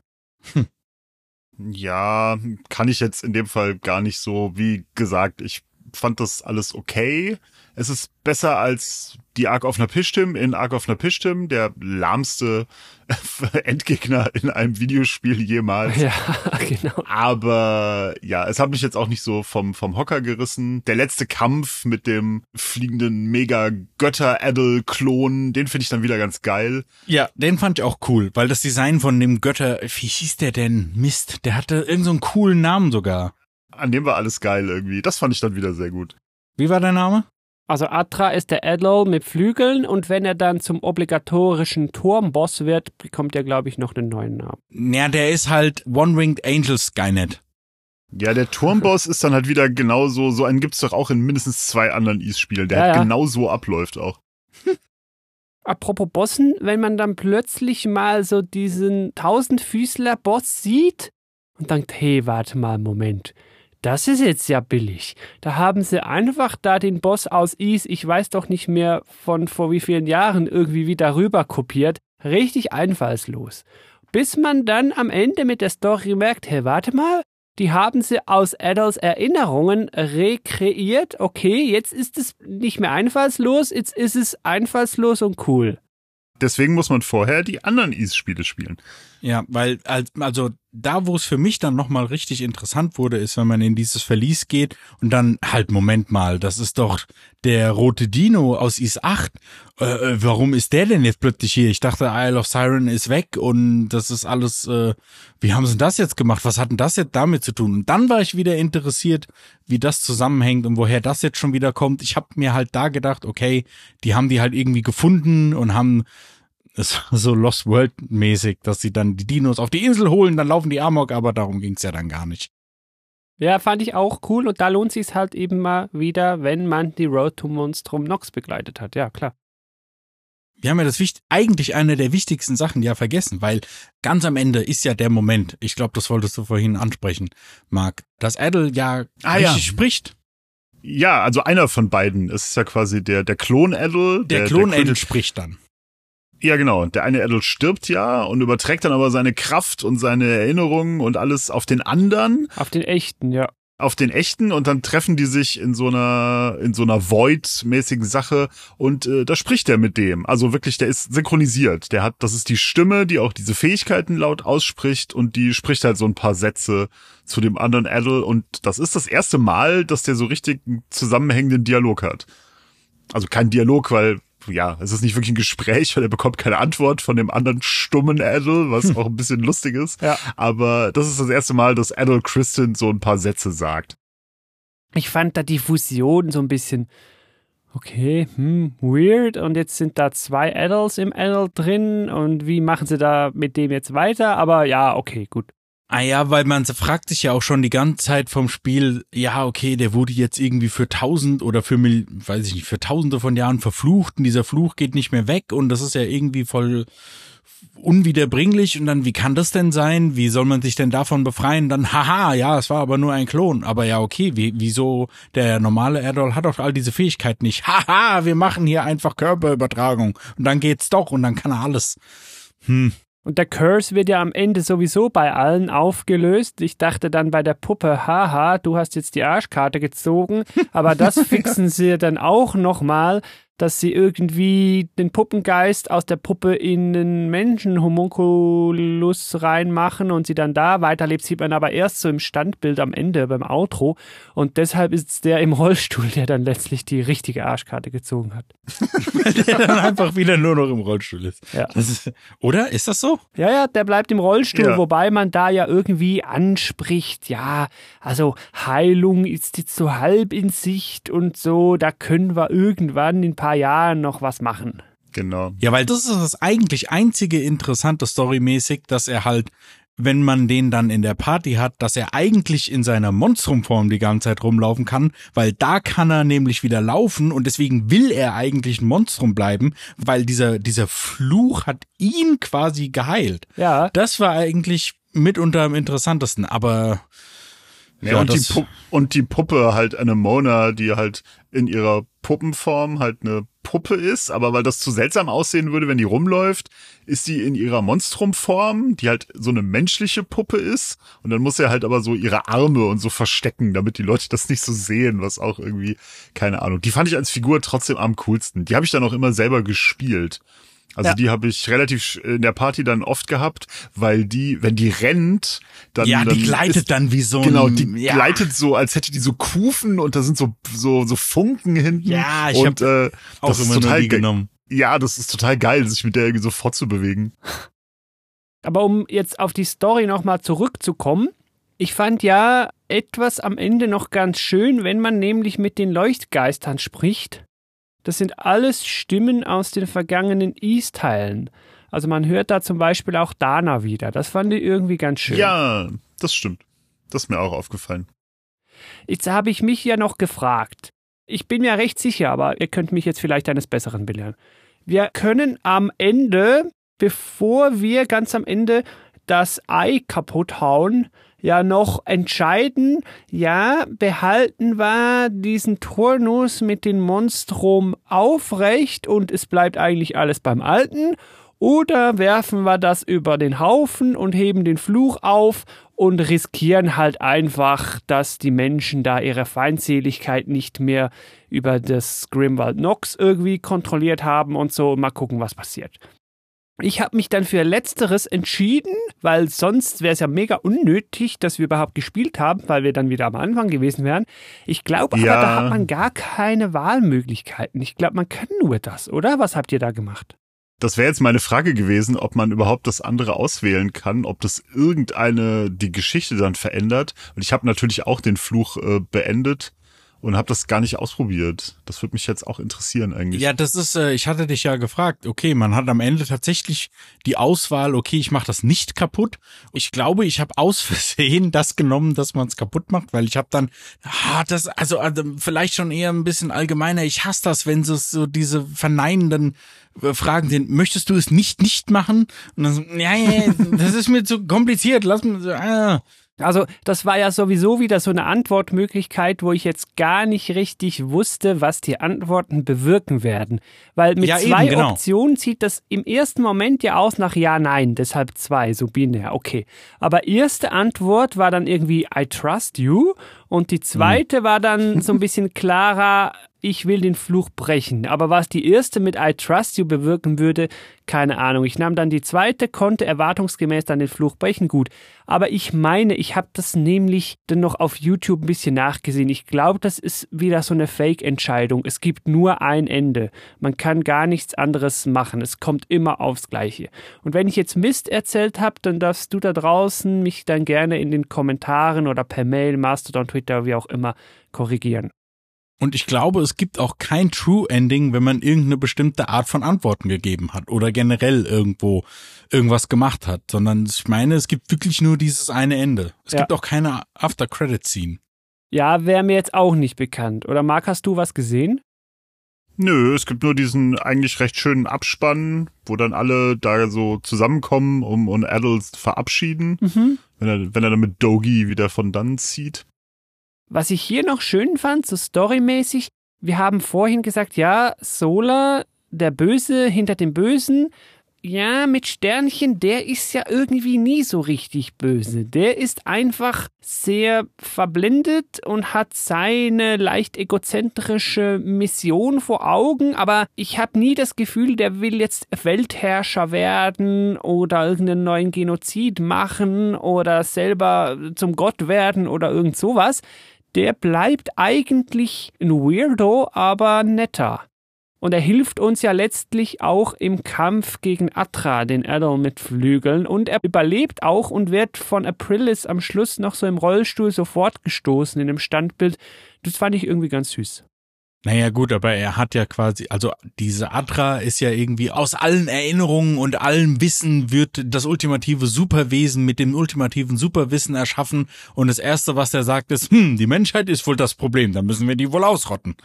Ja, kann ich jetzt in dem Fall gar nicht so. Wie gesagt, ich fand das alles okay. Es ist besser als die Ark of Napishtim in Ark of Napishtim, der lahmste Endgegner in einem Videospiel jemals. Ja, genau. Aber ja, es hat mich jetzt auch nicht so vom, vom Hocker gerissen. Der letzte Kampf mit dem fliegenden Mega-Götter-Adel-Klon, den finde ich dann wieder ganz geil. Ja, den fand ich auch cool, weil das Design von dem Götter, wie hieß der denn? Mist, der hatte irgendeinen so einen coolen Namen sogar. An dem war alles geil irgendwie. Das fand ich dann wieder sehr gut. Wie war der Name? Also Atra ist der Adel mit Flügeln und wenn er dann zum obligatorischen Turmboss wird, bekommt er, glaube ich, noch einen neuen Namen. Ja, der ist halt One-Winged Angel Skynet. Ja, der Turmboss ist dann halt wieder genauso, so einen gibt's doch auch in mindestens zwei anderen Is-Spielen, der Ja, halt ja. genau so abläuft auch. Apropos Bossen, wenn man dann plötzlich mal so diesen Tausendfüßler-Boss sieht und denkt, hey, warte mal, Moment, das ist jetzt ja billig. Da haben sie einfach da den Boss aus Is, ich weiß doch nicht mehr von vor wie vielen Jahren irgendwie wieder rüber kopiert. Richtig einfallslos. Bis man dann am Ende mit der Story merkt, hey, warte mal, die haben sie aus Adults Erinnerungen rekreiert. Okay, jetzt ist es nicht mehr einfallslos, jetzt ist es einfallslos und cool. Deswegen muss man vorher die anderen Is-Spiele spielen. Ja, weil als- also da, wo es für mich dann nochmal richtig interessant wurde, ist, wenn man in dieses Verlies geht und dann halt, Moment mal, das ist doch der rote Dino aus Is 8. Äh, äh, warum ist der denn jetzt plötzlich hier? Ich dachte, Isle of Siren ist weg und das ist alles, äh, wie haben sie das jetzt gemacht? Was hat denn das jetzt damit zu tun? Und dann war ich wieder interessiert, wie das zusammenhängt und woher das jetzt schon wieder kommt. Ich habe mir halt da gedacht, okay, die haben die halt irgendwie gefunden und haben so Lost World mäßig, dass sie dann die Dinos auf die Insel holen, dann laufen die Amok, aber darum ging's ja dann gar nicht. Ja, fand ich auch cool und da lohnt sich halt eben mal wieder, wenn man die Road to Monstrum Nox begleitet hat. Ja, klar. Wir haben ja das wichtig, eigentlich eine der wichtigsten Sachen ja vergessen, weil ganz am Ende ist ja der Moment, ich glaube, das wolltest du vorhin ansprechen, Marc, dass Adel ja Ah, richtig ja. spricht. Ja, also einer von beiden. Es ist ja quasi der, der Klon Adel. Der, Klon König- Adel spricht dann. Ja, genau. Der eine Adel stirbt ja und überträgt dann aber seine Kraft und seine Erinnerungen und alles auf den anderen, Auf den echten, ja. auf den echten und dann treffen die sich in so einer in so einer Void-mäßigen Sache und äh, da spricht er mit dem. Also wirklich, der ist synchronisiert. Der hat, das ist die Stimme, die auch diese Fähigkeiten laut ausspricht und die spricht halt so ein paar Sätze zu dem anderen Adel und das ist das erste Mal, dass der so richtig einen zusammenhängenden Dialog hat. Also kein Dialog, weil ja, es ist nicht wirklich ein Gespräch, weil er bekommt keine Antwort von dem anderen stummen Adel, was auch ein bisschen lustig ist. Ja. Aber das ist das erste Mal, dass Adel Kristen so ein paar Sätze sagt. Ich fand da die Fusion so ein bisschen, okay, hm, weird. Und jetzt sind da zwei Adults im Adult drin. Und wie machen sie da mit dem jetzt weiter? Aber ja, okay, gut. Ah ja, weil man fragt sich ja auch schon die ganze Zeit vom Spiel, ja, okay, der wurde jetzt irgendwie für tausend oder für, weiß ich nicht, für tausende von Jahren verflucht und dieser Fluch geht nicht mehr weg und das ist ja irgendwie voll unwiederbringlich und dann, wie kann das denn sein? Wie soll man sich denn davon befreien? Dann, haha, ja, es war aber nur ein Klon. Aber ja, okay, wie, wieso der normale Adol hat doch all diese Fähigkeiten nicht. Haha, wir machen hier einfach Körperübertragung und dann geht's doch und dann kann er alles. Hm. Und der Curse wird ja am Ende sowieso bei allen aufgelöst. Ich dachte dann bei der Puppe, haha, du hast jetzt die Arschkarte gezogen. Aber das fixen sie dann auch nochmal, dass sie irgendwie den Puppengeist aus der Puppe in den Menschenhomunculus reinmachen und sie dann da weiterlebt. Sieht man aber erst so im Standbild am Ende beim Outro. Und deshalb ist es der im Rollstuhl, der dann letztlich die richtige Arschkarte gezogen hat. der dann einfach wieder nur noch im Rollstuhl ist. Ja. Ist oder? Ist das so? Ja, ja, der bleibt im Rollstuhl, Ja. wobei man da ja irgendwie anspricht, ja, also Heilung ist jetzt so halb in Sicht und so, da können wir irgendwann in ein paar Jahren noch was machen. Genau. Ja, weil das ist das eigentlich einzige interessante storymäßig, dass er halt, wenn man den dann in der Party hat, dass er eigentlich in seiner Monstrumform die ganze Zeit rumlaufen kann, weil da kann er nämlich wieder laufen und deswegen will er eigentlich ein Monstrum bleiben, weil dieser, dieser Fluch hat ihn quasi geheilt. Ja, Das war eigentlich mitunter am interessantesten, aber Ja, und, die Pu und die Puppe halt eine Mona, die halt in ihrer Puppenform halt eine Puppe ist, aber weil das zu seltsam aussehen würde, wenn die rumläuft, ist sie in ihrer Monstrumform, die halt so eine menschliche Puppe ist. Und dann muss er halt aber so ihre Arme und so verstecken, damit die Leute das nicht so sehen, was auch irgendwie, keine Ahnung. Die fand ich als Figur trotzdem am coolsten. Die habe ich dann auch immer selber gespielt. Also Ja. die habe ich relativ in der Party dann oft gehabt, weil die, wenn die rennt, dann ja, dann die gleitet ist, dann wie so ein, Genau, die ja. gleitet so, als hätte die so Kufen und da sind so so so Funken hinten. Ja, ich und äh, auch das ist immer nur total genommen. Ja, das ist total geil, sich mit der irgendwie so fortzubewegen. aber um jetzt auf die Story nochmal zurückzukommen, ich fand ja etwas am Ende noch ganz schön, wenn man nämlich mit den Leuchtgeistern spricht. Das sind alles Stimmen aus den vergangenen East-Teilen. Also man hört da zum Beispiel auch Dana wieder. Das fand ich irgendwie ganz schön. Ja, das stimmt. Das ist mir auch aufgefallen. Jetzt habe ich mich ja noch gefragt. Ich bin mir recht sicher, aber ihr könnt mich jetzt vielleicht eines Besseren belehren. Wir können am Ende, bevor wir ganz am Ende das Ei kaputt hauen, ja noch entscheiden, ja, behalten wir diesen Turnus mit dem Monstrum aufrecht und es bleibt eigentlich alles beim Alten oder werfen wir das über den Haufen und heben den Fluch auf und riskieren halt einfach, dass die Menschen da ihre Feindseligkeit nicht mehr über das Grimwald Nox irgendwie kontrolliert haben und so. Mal gucken, was passiert. Ich habe mich dann für Letzteres entschieden, weil sonst wäre es ja mega unnötig, dass wir überhaupt gespielt haben, weil wir dann wieder am Anfang gewesen wären. Ich glaube aber, Ja. da hat man gar keine Wahlmöglichkeiten. Ich glaube, man kann nur das, oder? Was habt ihr da gemacht? Das wäre jetzt meine Frage gewesen, ob man überhaupt das andere auswählen kann, ob das irgendeine die Geschichte dann verändert. Und ich habe natürlich auch den Fluch äh, beendet und habe das gar nicht ausprobiert. Das würde mich jetzt auch interessieren eigentlich. Ja, das ist, äh, ich hatte dich ja gefragt, okay, man hat am Ende tatsächlich die Auswahl, okay, ich mache das nicht kaputt. Ich glaube, ich habe aus Versehen das genommen, dass man es kaputt macht, weil ich habe dann, ah, das, also, also vielleicht schon eher ein bisschen allgemeiner, ich hasse das, wenn so, so diese verneinenden äh, Fragen sind, möchtest du es nicht nicht machen? Und dann so, ja, ja, das ist mir zu kompliziert, lass mich so, ah. Also das war ja sowieso wieder so eine Antwortmöglichkeit, wo ich jetzt gar nicht richtig wusste, was die Antworten bewirken werden. Weil mit Ja, eben, zwei genau. Optionen sieht das im ersten Moment ja aus nach Ja, Nein, deshalb zwei, so binär, okay. Aber erste Antwort war dann irgendwie I trust you und die zweite war dann so ein bisschen klarer, ich will den Fluch brechen. Aber was die erste mit I trust you bewirken würde, keine Ahnung. Ich nahm dann die zweite, konnte erwartungsgemäß dann den Fluch brechen, gut. Aber ich meine, ich habe das nämlich dann noch auf YouTube ein bisschen nachgesehen. Ich glaube, das ist wieder so eine Fake-Entscheidung. Es gibt nur ein Ende. Man kann gar nichts anderes machen. Es kommt immer aufs Gleiche. Und wenn ich jetzt Mist erzählt habe, dann darfst du da draußen mich dann gerne in den Kommentaren oder per Mail, Mastodon, Twitter, wie auch immer, korrigieren. Und ich glaube, es gibt auch kein True Ending, wenn man irgendeine bestimmte Art von Antworten gegeben hat oder generell irgendwo irgendwas gemacht hat, sondern ich meine, es gibt wirklich nur dieses eine Ende. Es Ja. gibt auch keine After Credit Scene. Ja, wäre mir jetzt auch nicht bekannt. Oder Marc, hast du was gesehen? Nö, es gibt nur diesen eigentlich recht schönen Abspann, wo dann alle da so zusammenkommen, um und Adults verabschieden, Mhm. wenn er, wenn er dann mit Dogi wieder von dann zieht. Was ich hier noch schön fand, so storymäßig, wir haben vorhin gesagt, ja, Sola, der Böse hinter dem Bösen, ja, mit Sternchen, der ist ja irgendwie nie so richtig böse. Der ist einfach sehr verblendet und hat seine leicht egozentrische Mission vor Augen, aber ich habe nie das Gefühl, der will jetzt Weltherrscher werden oder irgendeinen neuen Genozid machen oder selber zum Gott werden oder irgend sowas der bleibt eigentlich ein Weirdo, aber netter. Und er hilft uns ja letztlich auch im Kampf gegen Atra, den Adder mit Flügeln. Und er überlebt auch und wird von Aprilis am Schluss noch so im Rollstuhl sofort gestoßen in dem Standbild. Das fand ich irgendwie ganz süß. Naja gut, aber er hat ja quasi, also diese Adra ist ja irgendwie aus allen Erinnerungen und allem Wissen wird das ultimative Superwesen mit dem ultimativen Superwissen erschaffen und das Erste, was er sagt, ist, hm, die Menschheit ist wohl das Problem, dann müssen wir die wohl ausrotten.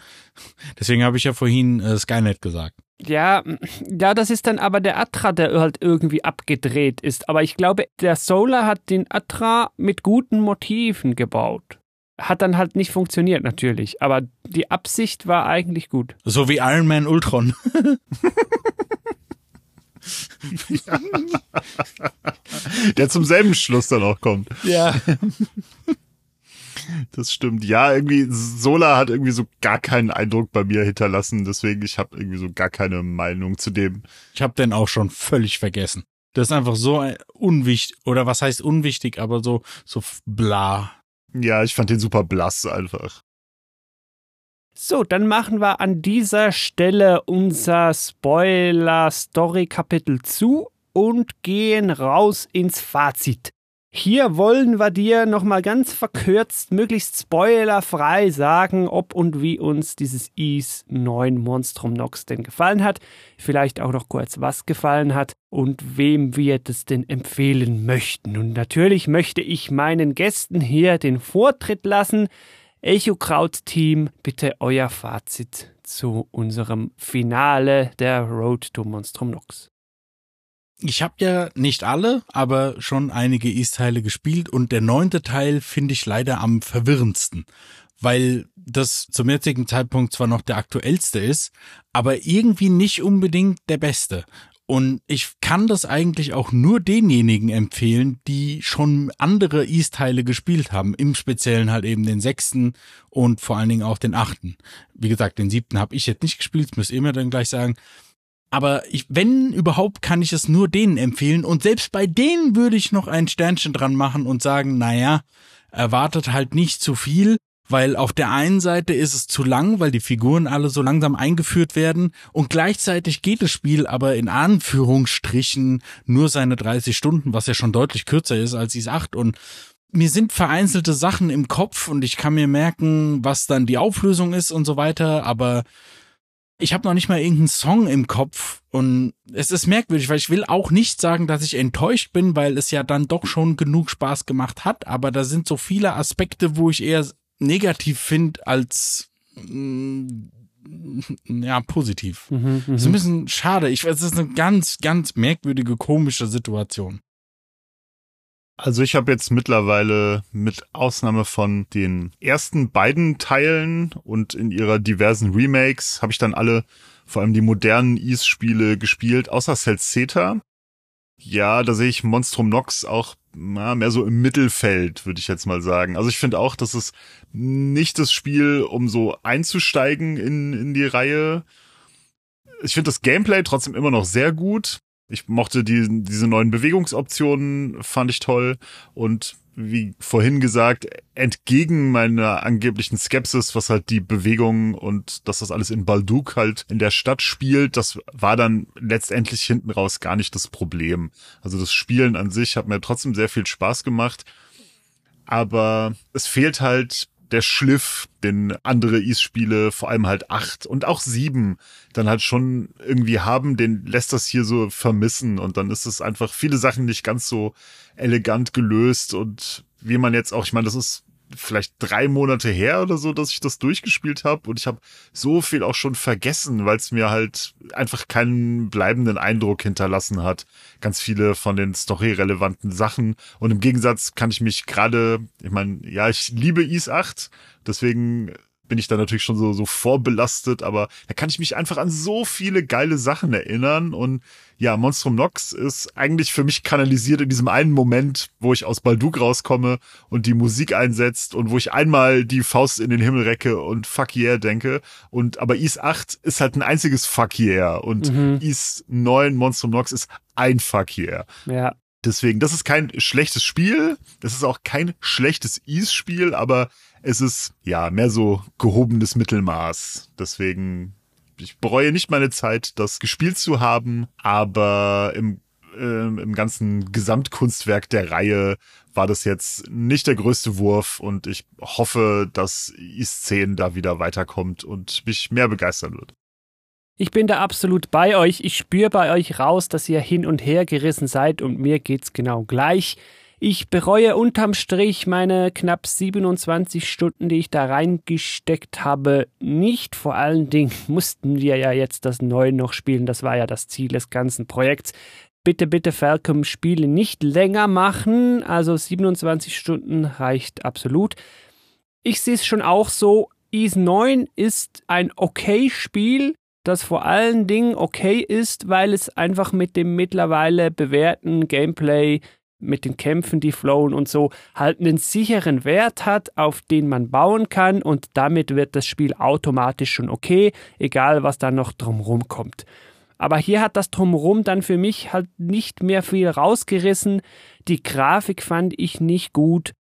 Deswegen habe ich ja vorhin äh, Skynet gesagt. Ja, ja, das ist dann aber der Atra, der halt irgendwie abgedreht ist. Aber ich glaube, der Solar hat den Atra mit guten Motiven gebaut. Hat dann halt nicht funktioniert natürlich, aber die Absicht war eigentlich gut. So wie Iron Man Ultron. Der zum selben Schluss dann auch kommt. Ja. Das stimmt. Ja, irgendwie, Sola hat irgendwie so gar keinen Eindruck bei mir hinterlassen, deswegen ich habe irgendwie so gar keine Meinung zu dem. Ich habe den auch schon völlig vergessen. Das ist einfach so ein unwichtig, oder was heißt unwichtig, aber so, so bla. Ja, ich fand den super blass einfach. So, dann machen wir an dieser Stelle unser Spoiler-Story-Kapitel zu und gehen raus ins Fazit. Hier wollen wir dir nochmal ganz verkürzt, möglichst spoilerfrei sagen, ob und wie uns dieses Is 9 Monstrum Nox denn gefallen hat. Vielleicht auch noch kurz, was gefallen hat und wem wir das denn empfehlen möchten. Und natürlich möchte ich meinen Gästen hier den Vortritt lassen. Echo Kraut Team, bitte euer Fazit zu unserem Finale der Road to Monstrum Nox. Ich habe ja nicht alle, aber schon einige East-Teile gespielt und der neunte Teil finde ich leider am verwirrendsten, weil das zum jetzigen Zeitpunkt zwar noch der aktuellste ist, aber irgendwie nicht unbedingt der beste. Und ich kann das eigentlich auch nur denjenigen empfehlen, die schon andere East-Teile gespielt haben. Im Speziellen halt eben den sechsten und vor allen Dingen auch den achten. Wie gesagt, den siebten habe ich jetzt nicht gespielt, müsst ihr mir dann gleich sagen. Aber ich, wenn überhaupt, kann ich es nur denen empfehlen. Und selbst bei denen würde ich noch ein Sternchen dran machen und sagen, naja, erwartet halt nicht zu viel, weil auf der einen Seite ist es zu lang, weil die Figuren alle so langsam eingeführt werden. Und gleichzeitig geht das Spiel aber in Anführungsstrichen nur seine 30 Stunden, was ja schon deutlich kürzer ist als Is 8 und mir sind vereinzelte Sachen im Kopf und ich kann mir merken, was dann die Auflösung ist und so weiter, aber ich habe noch nicht mal irgendeinen Song im Kopf und es ist merkwürdig, weil ich will auch nicht sagen, dass ich enttäuscht bin, weil es ja dann doch schon genug Spaß gemacht hat, aber da sind so viele Aspekte, wo ich eher negativ finde als mh, mm, ja positiv. Mhm, das ist ein bisschen schade. Ich weiß, es ist eine ganz, ganz merkwürdige, komische Situation. Also ich habe jetzt mittlerweile mit Ausnahme von den ersten beiden Teilen und in ihrer diversen Remakes habe ich dann alle, vor allem die modernen Ease-Spiele gespielt, außer Celceta. Ja, da sehe ich Monstrum Nox auch na, mehr so im Mittelfeld, würde ich jetzt mal sagen. Also ich finde auch, dass es nicht das Spiel, um so einzusteigen in, in die Reihe. Ich finde das Gameplay trotzdem immer noch sehr gut. Ich mochte die, diese neuen Bewegungsoptionen, fand ich toll. Und wie vorhin gesagt, entgegen meiner angeblichen Skepsis, was halt die Bewegung und dass das alles in Balduk halt in der Stadt spielt, das war dann letztendlich hinten raus gar nicht das Problem. Also das Spielen an sich hat mir trotzdem sehr viel Spaß gemacht. Aber es fehlt halt der Schliff, den andere Ease-Spiele, vor allem halt acht und auch sieben, dann halt schon irgendwie haben, den lässt das hier so vermissen und dann ist es einfach viele Sachen nicht ganz so elegant gelöst und wie man jetzt auch, ich meine, das ist vielleicht drei Monate her oder so, dass ich das durchgespielt habe und ich habe so viel auch schon vergessen, weil es mir halt einfach keinen bleibenden Eindruck hinterlassen hat. Ganz viele von den storyrelevanten Sachen und im Gegensatz kann ich mich gerade, ich meine, ja, ich liebe Is 8, deswegen bin ich da natürlich schon so, so vorbelastet, aber da kann ich mich einfach an so viele geile Sachen erinnern und ja, Monstrum Nox ist eigentlich für mich kanalisiert in diesem einen Moment, wo ich aus Baldug rauskomme und die Musik einsetzt und wo ich einmal die Faust in den Himmel recke und Fuck yeah denke und aber Is 8 ist halt ein einziges Fuck yeah und mhm. Is 9 Monstrum Nox ist ein Fuck yeah. Ja. Deswegen, das ist kein schlechtes Spiel, das ist auch kein schlechtes Is-Spiel, aber es ist ja mehr so gehobenes Mittelmaß. Deswegen, ich bereue nicht meine Zeit, das gespielt zu haben, aber im, äh, im ganzen Gesamtkunstwerk der Reihe war das jetzt nicht der größte Wurf und ich hoffe, dass i10 da wieder weiterkommt und mich mehr begeistern wird. Ich bin da absolut bei euch. Ich spüre bei euch raus, dass ihr hin und her gerissen seid und mir geht's genau gleich. Ich bereue unterm Strich meine knapp 27 Stunden, die ich da reingesteckt habe, nicht. Vor allen Dingen mussten wir ja jetzt das Neue noch spielen. Das war ja das Ziel des ganzen Projekts. Bitte, bitte, Falcom, Spiele nicht länger machen. Also 27 Stunden reicht absolut. Ich sehe es schon auch so. Ease 9 ist ein okay Spiel, das vor allen Dingen okay ist, weil es einfach mit dem mittlerweile bewährten Gameplay mit den Kämpfen, die flowen und so, halt einen sicheren Wert hat, auf den man bauen kann und damit wird das Spiel automatisch schon okay, egal was da noch drumrum kommt. Aber hier hat das drumrum dann für mich halt nicht mehr viel rausgerissen. Die Grafik fand ich nicht gut.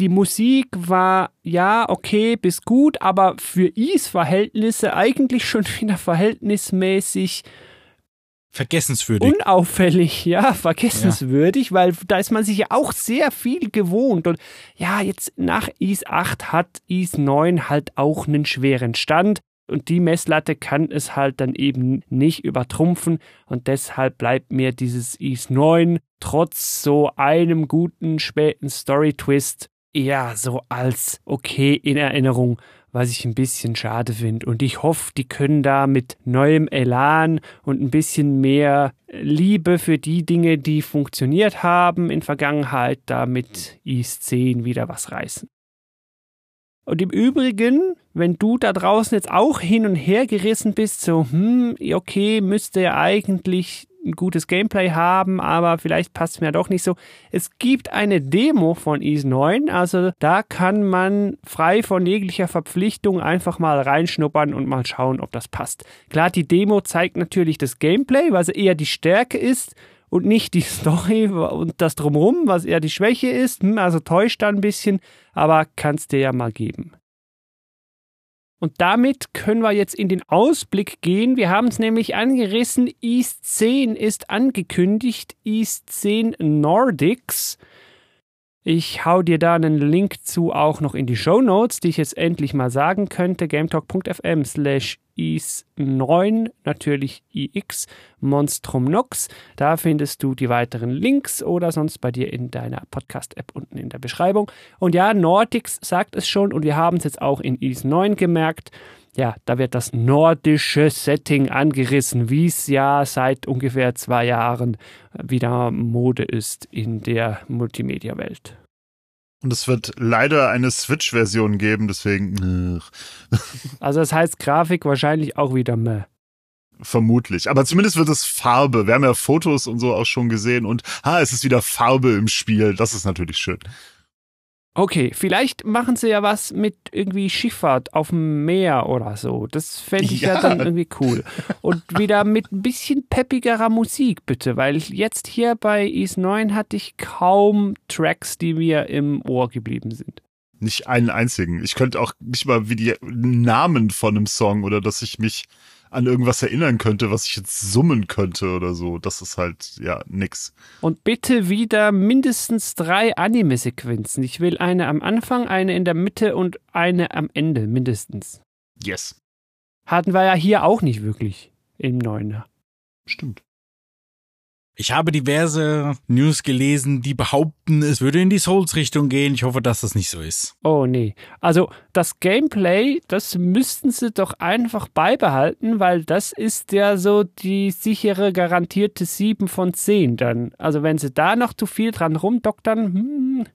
Die Musik war ja okay bis gut, aber für Is Verhältnisse eigentlich schon wieder verhältnismäßig Vergessenswürdig. Unauffällig, ja, vergessenswürdig, ja. weil da ist man sich ja auch sehr viel gewohnt. Und ja, jetzt nach IS 8 hat IS 9 halt auch einen schweren Stand. Und die Messlatte kann es halt dann eben nicht übertrumpfen. Und deshalb bleibt mir dieses IS 9 trotz so einem guten späten Story-Twist eher so als okay in Erinnerung was ich ein bisschen schade finde. Und ich hoffe, die können da mit neuem Elan und ein bisschen mehr Liebe für die Dinge, die funktioniert haben in Vergangenheit, da mit i10 wieder was reißen. Und im Übrigen, wenn du da draußen jetzt auch hin und her gerissen bist, so, hm, okay, müsste ja eigentlich ein gutes Gameplay haben, aber vielleicht passt es mir doch nicht so. Es gibt eine Demo von Ease 9, also da kann man frei von jeglicher Verpflichtung einfach mal reinschnuppern und mal schauen, ob das passt. Klar, die Demo zeigt natürlich das Gameplay, was eher die Stärke ist und nicht die Story und das drumherum, was eher die Schwäche ist. Hm, also täuscht da ein bisschen, aber kannst dir ja mal geben. Und damit können wir jetzt in den Ausblick gehen. Wir haben es nämlich angerissen. East 10 ist angekündigt. East 10 Nordics. Ich hau dir da einen Link zu auch noch in die Show Notes, die ich jetzt endlich mal sagen könnte. gametalk.fm slash is9, natürlich ix, Monstrum Nox. Da findest du die weiteren Links oder sonst bei dir in deiner Podcast-App unten in der Beschreibung. Und ja, Nordics sagt es schon und wir haben es jetzt auch in is9 gemerkt ja, da wird das nordische Setting angerissen, wie es ja seit ungefähr zwei Jahren wieder Mode ist in der Multimedia-Welt. Und es wird leider eine Switch-Version geben, deswegen. also das heißt Grafik wahrscheinlich auch wieder meh. Vermutlich. Aber zumindest wird es Farbe. Wir haben ja Fotos und so auch schon gesehen und ha, es ist wieder Farbe im Spiel. Das ist natürlich schön. Okay, vielleicht machen sie ja was mit irgendwie Schifffahrt auf dem Meer oder so. Das fände ich ja. ja. dann irgendwie cool. Und wieder mit ein bisschen peppigerer Musik, bitte, weil jetzt hier bei Is 9 hatte ich kaum Tracks, die mir im Ohr geblieben sind. Nicht einen einzigen. Ich könnte auch nicht mal wie die Namen von einem Song oder dass ich mich an irgendwas erinnern könnte, was ich jetzt summen könnte oder so. Das ist halt, ja, nix. Und bitte wieder mindestens drei Anime-Sequenzen. Ich will eine am Anfang, eine in der Mitte und eine am Ende, mindestens. Yes. Hatten wir ja hier auch nicht wirklich im Neuner. Stimmt. Ich habe diverse News gelesen, die behaupten, es würde in die Souls-Richtung gehen. Ich hoffe, dass das nicht so ist. Oh nee. Also das Gameplay, das müssten sie doch einfach beibehalten, weil das ist ja so die sichere, garantierte 7 von 10 dann. Also wenn sie da noch zu viel dran rumdoktern, hm,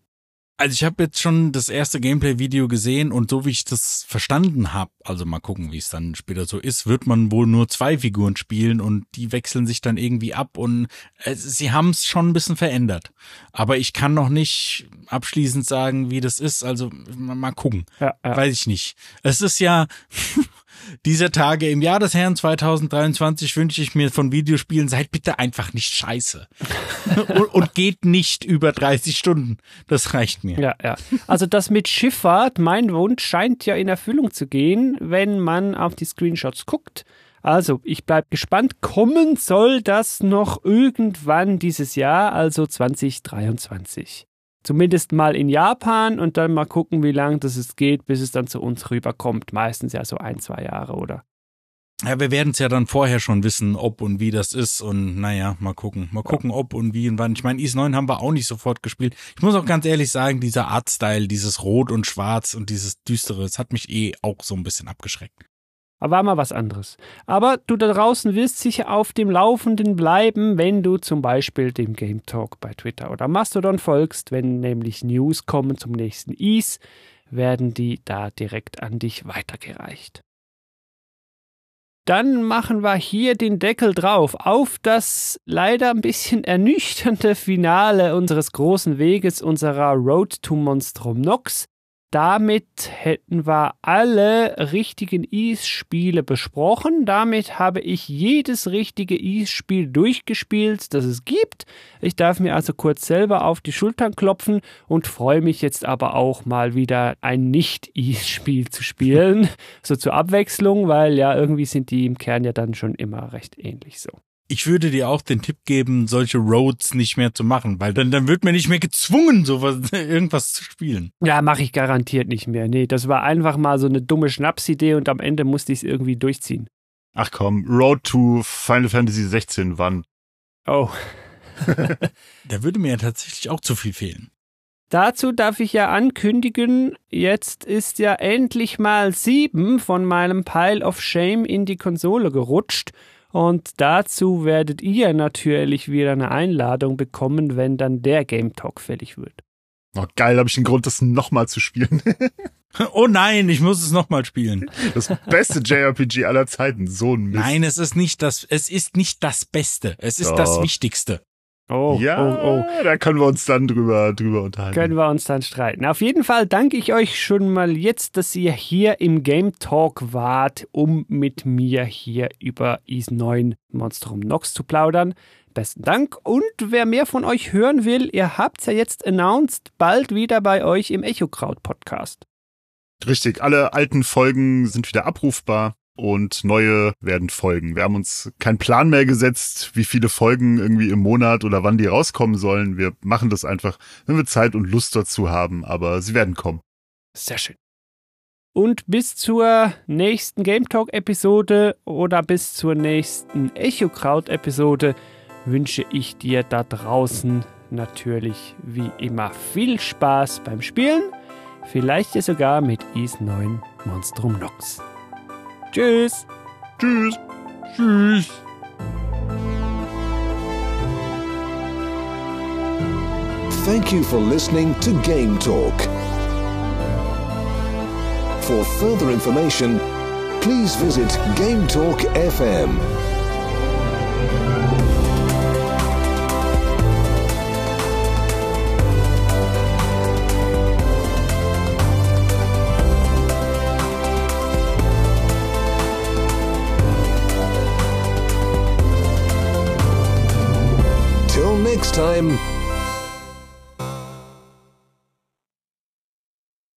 also ich habe jetzt schon das erste Gameplay-Video gesehen und so wie ich das verstanden habe, also mal gucken, wie es dann später so ist, wird man wohl nur zwei Figuren spielen und die wechseln sich dann irgendwie ab und äh, sie haben es schon ein bisschen verändert. Aber ich kann noch nicht abschließend sagen, wie das ist. Also mal gucken. Ja, ja. Weiß ich nicht. Es ist ja dieser Tage im Jahr des Herrn 2023 wünsche ich mir von Videospielen, seid bitte einfach nicht scheiße. und, und, geht nicht über 30 Stunden. Das reicht mir. Ja, ja. Also das mit Schifffahrt, mein Wunsch, scheint ja in Erfüllung zu gehen, wenn man auf die Screenshots guckt. Also, ich bleib gespannt. Kommen soll das noch irgendwann dieses Jahr, also 2023. Zumindest mal in Japan und dann mal gucken, wie lange das es geht, bis es dann zu uns rüberkommt. Meistens ja so ein, zwei Jahre, oder? Ja, wir werden es ja dann vorher schon wissen, ob und wie das ist und naja, mal gucken. Mal gucken, ob und wie und wann. Ich meine, Is 9 haben wir auch nicht sofort gespielt. Ich muss auch ganz ehrlich sagen, dieser Artstyle, dieses Rot und Schwarz und dieses Düstere, das hat mich eh auch so ein bisschen abgeschreckt. Aber war mal was anderes. Aber du da draußen wirst sicher auf dem Laufenden bleiben, wenn du zum Beispiel dem Game Talk bei Twitter oder Mastodon folgst. Wenn nämlich News kommen zum nächsten Ease, werden die da direkt an dich weitergereicht. Dann machen wir hier den Deckel drauf auf das leider ein bisschen ernüchternde Finale unseres großen Weges, unserer Road to Monstrum Nox. Damit hätten wir alle richtigen Ease-Spiele besprochen. Damit habe ich jedes richtige Ease-Spiel durchgespielt, das es gibt. Ich darf mir also kurz selber auf die Schultern klopfen und freue mich jetzt aber auch mal wieder ein Nicht-Ease-Spiel zu spielen. so zur Abwechslung, weil ja irgendwie sind die im Kern ja dann schon immer recht ähnlich so ich würde dir auch den Tipp geben, solche Roads nicht mehr zu machen, weil dann, dann wird mir nicht mehr gezwungen, sowas, irgendwas zu spielen. Ja, mache ich garantiert nicht mehr. Nee, das war einfach mal so eine dumme Schnapsidee und am Ende musste ich es irgendwie durchziehen. Ach komm, Road to Final Fantasy 16 wann? Oh. da würde mir ja tatsächlich auch zu viel fehlen. Dazu darf ich ja ankündigen, jetzt ist ja endlich mal sieben von meinem Pile of Shame in die Konsole gerutscht und dazu werdet ihr natürlich wieder eine Einladung bekommen, wenn dann der Game Talk fällig wird. Oh, geil, habe ich einen Grund, das nochmal zu spielen. oh nein, ich muss es nochmal spielen. Das beste JRPG aller Zeiten, so ein Mist. Nein, es ist nicht das, es ist nicht das Beste. Es ist oh. das Wichtigste. Oh, ja, oh, oh. da können wir uns dann drüber, drüber unterhalten. Können wir uns dann streiten. Auf jeden Fall danke ich euch schon mal jetzt, dass ihr hier im Game Talk wart, um mit mir hier über Is 9 Monstrum Nox zu plaudern. Besten Dank. Und wer mehr von euch hören will, ihr habt's ja jetzt announced, bald wieder bei euch im Echo Kraut Podcast. Richtig, alle alten Folgen sind wieder abrufbar. Und neue werden folgen. Wir haben uns keinen Plan mehr gesetzt, wie viele Folgen irgendwie im Monat oder wann die rauskommen sollen. Wir machen das einfach, wenn wir Zeit und Lust dazu haben, aber sie werden kommen. Sehr schön. Und bis zur nächsten Game Talk Episode oder bis zur nächsten Echo Crowd Episode wünsche ich dir da draußen natürlich wie immer viel Spaß beim Spielen. Vielleicht ja sogar mit Is 9 Monstrum Nox. Tschüss. Tschüss. Tschüss. Thank you for listening to Game Talk. For further information, please visit Game Talk FM. next time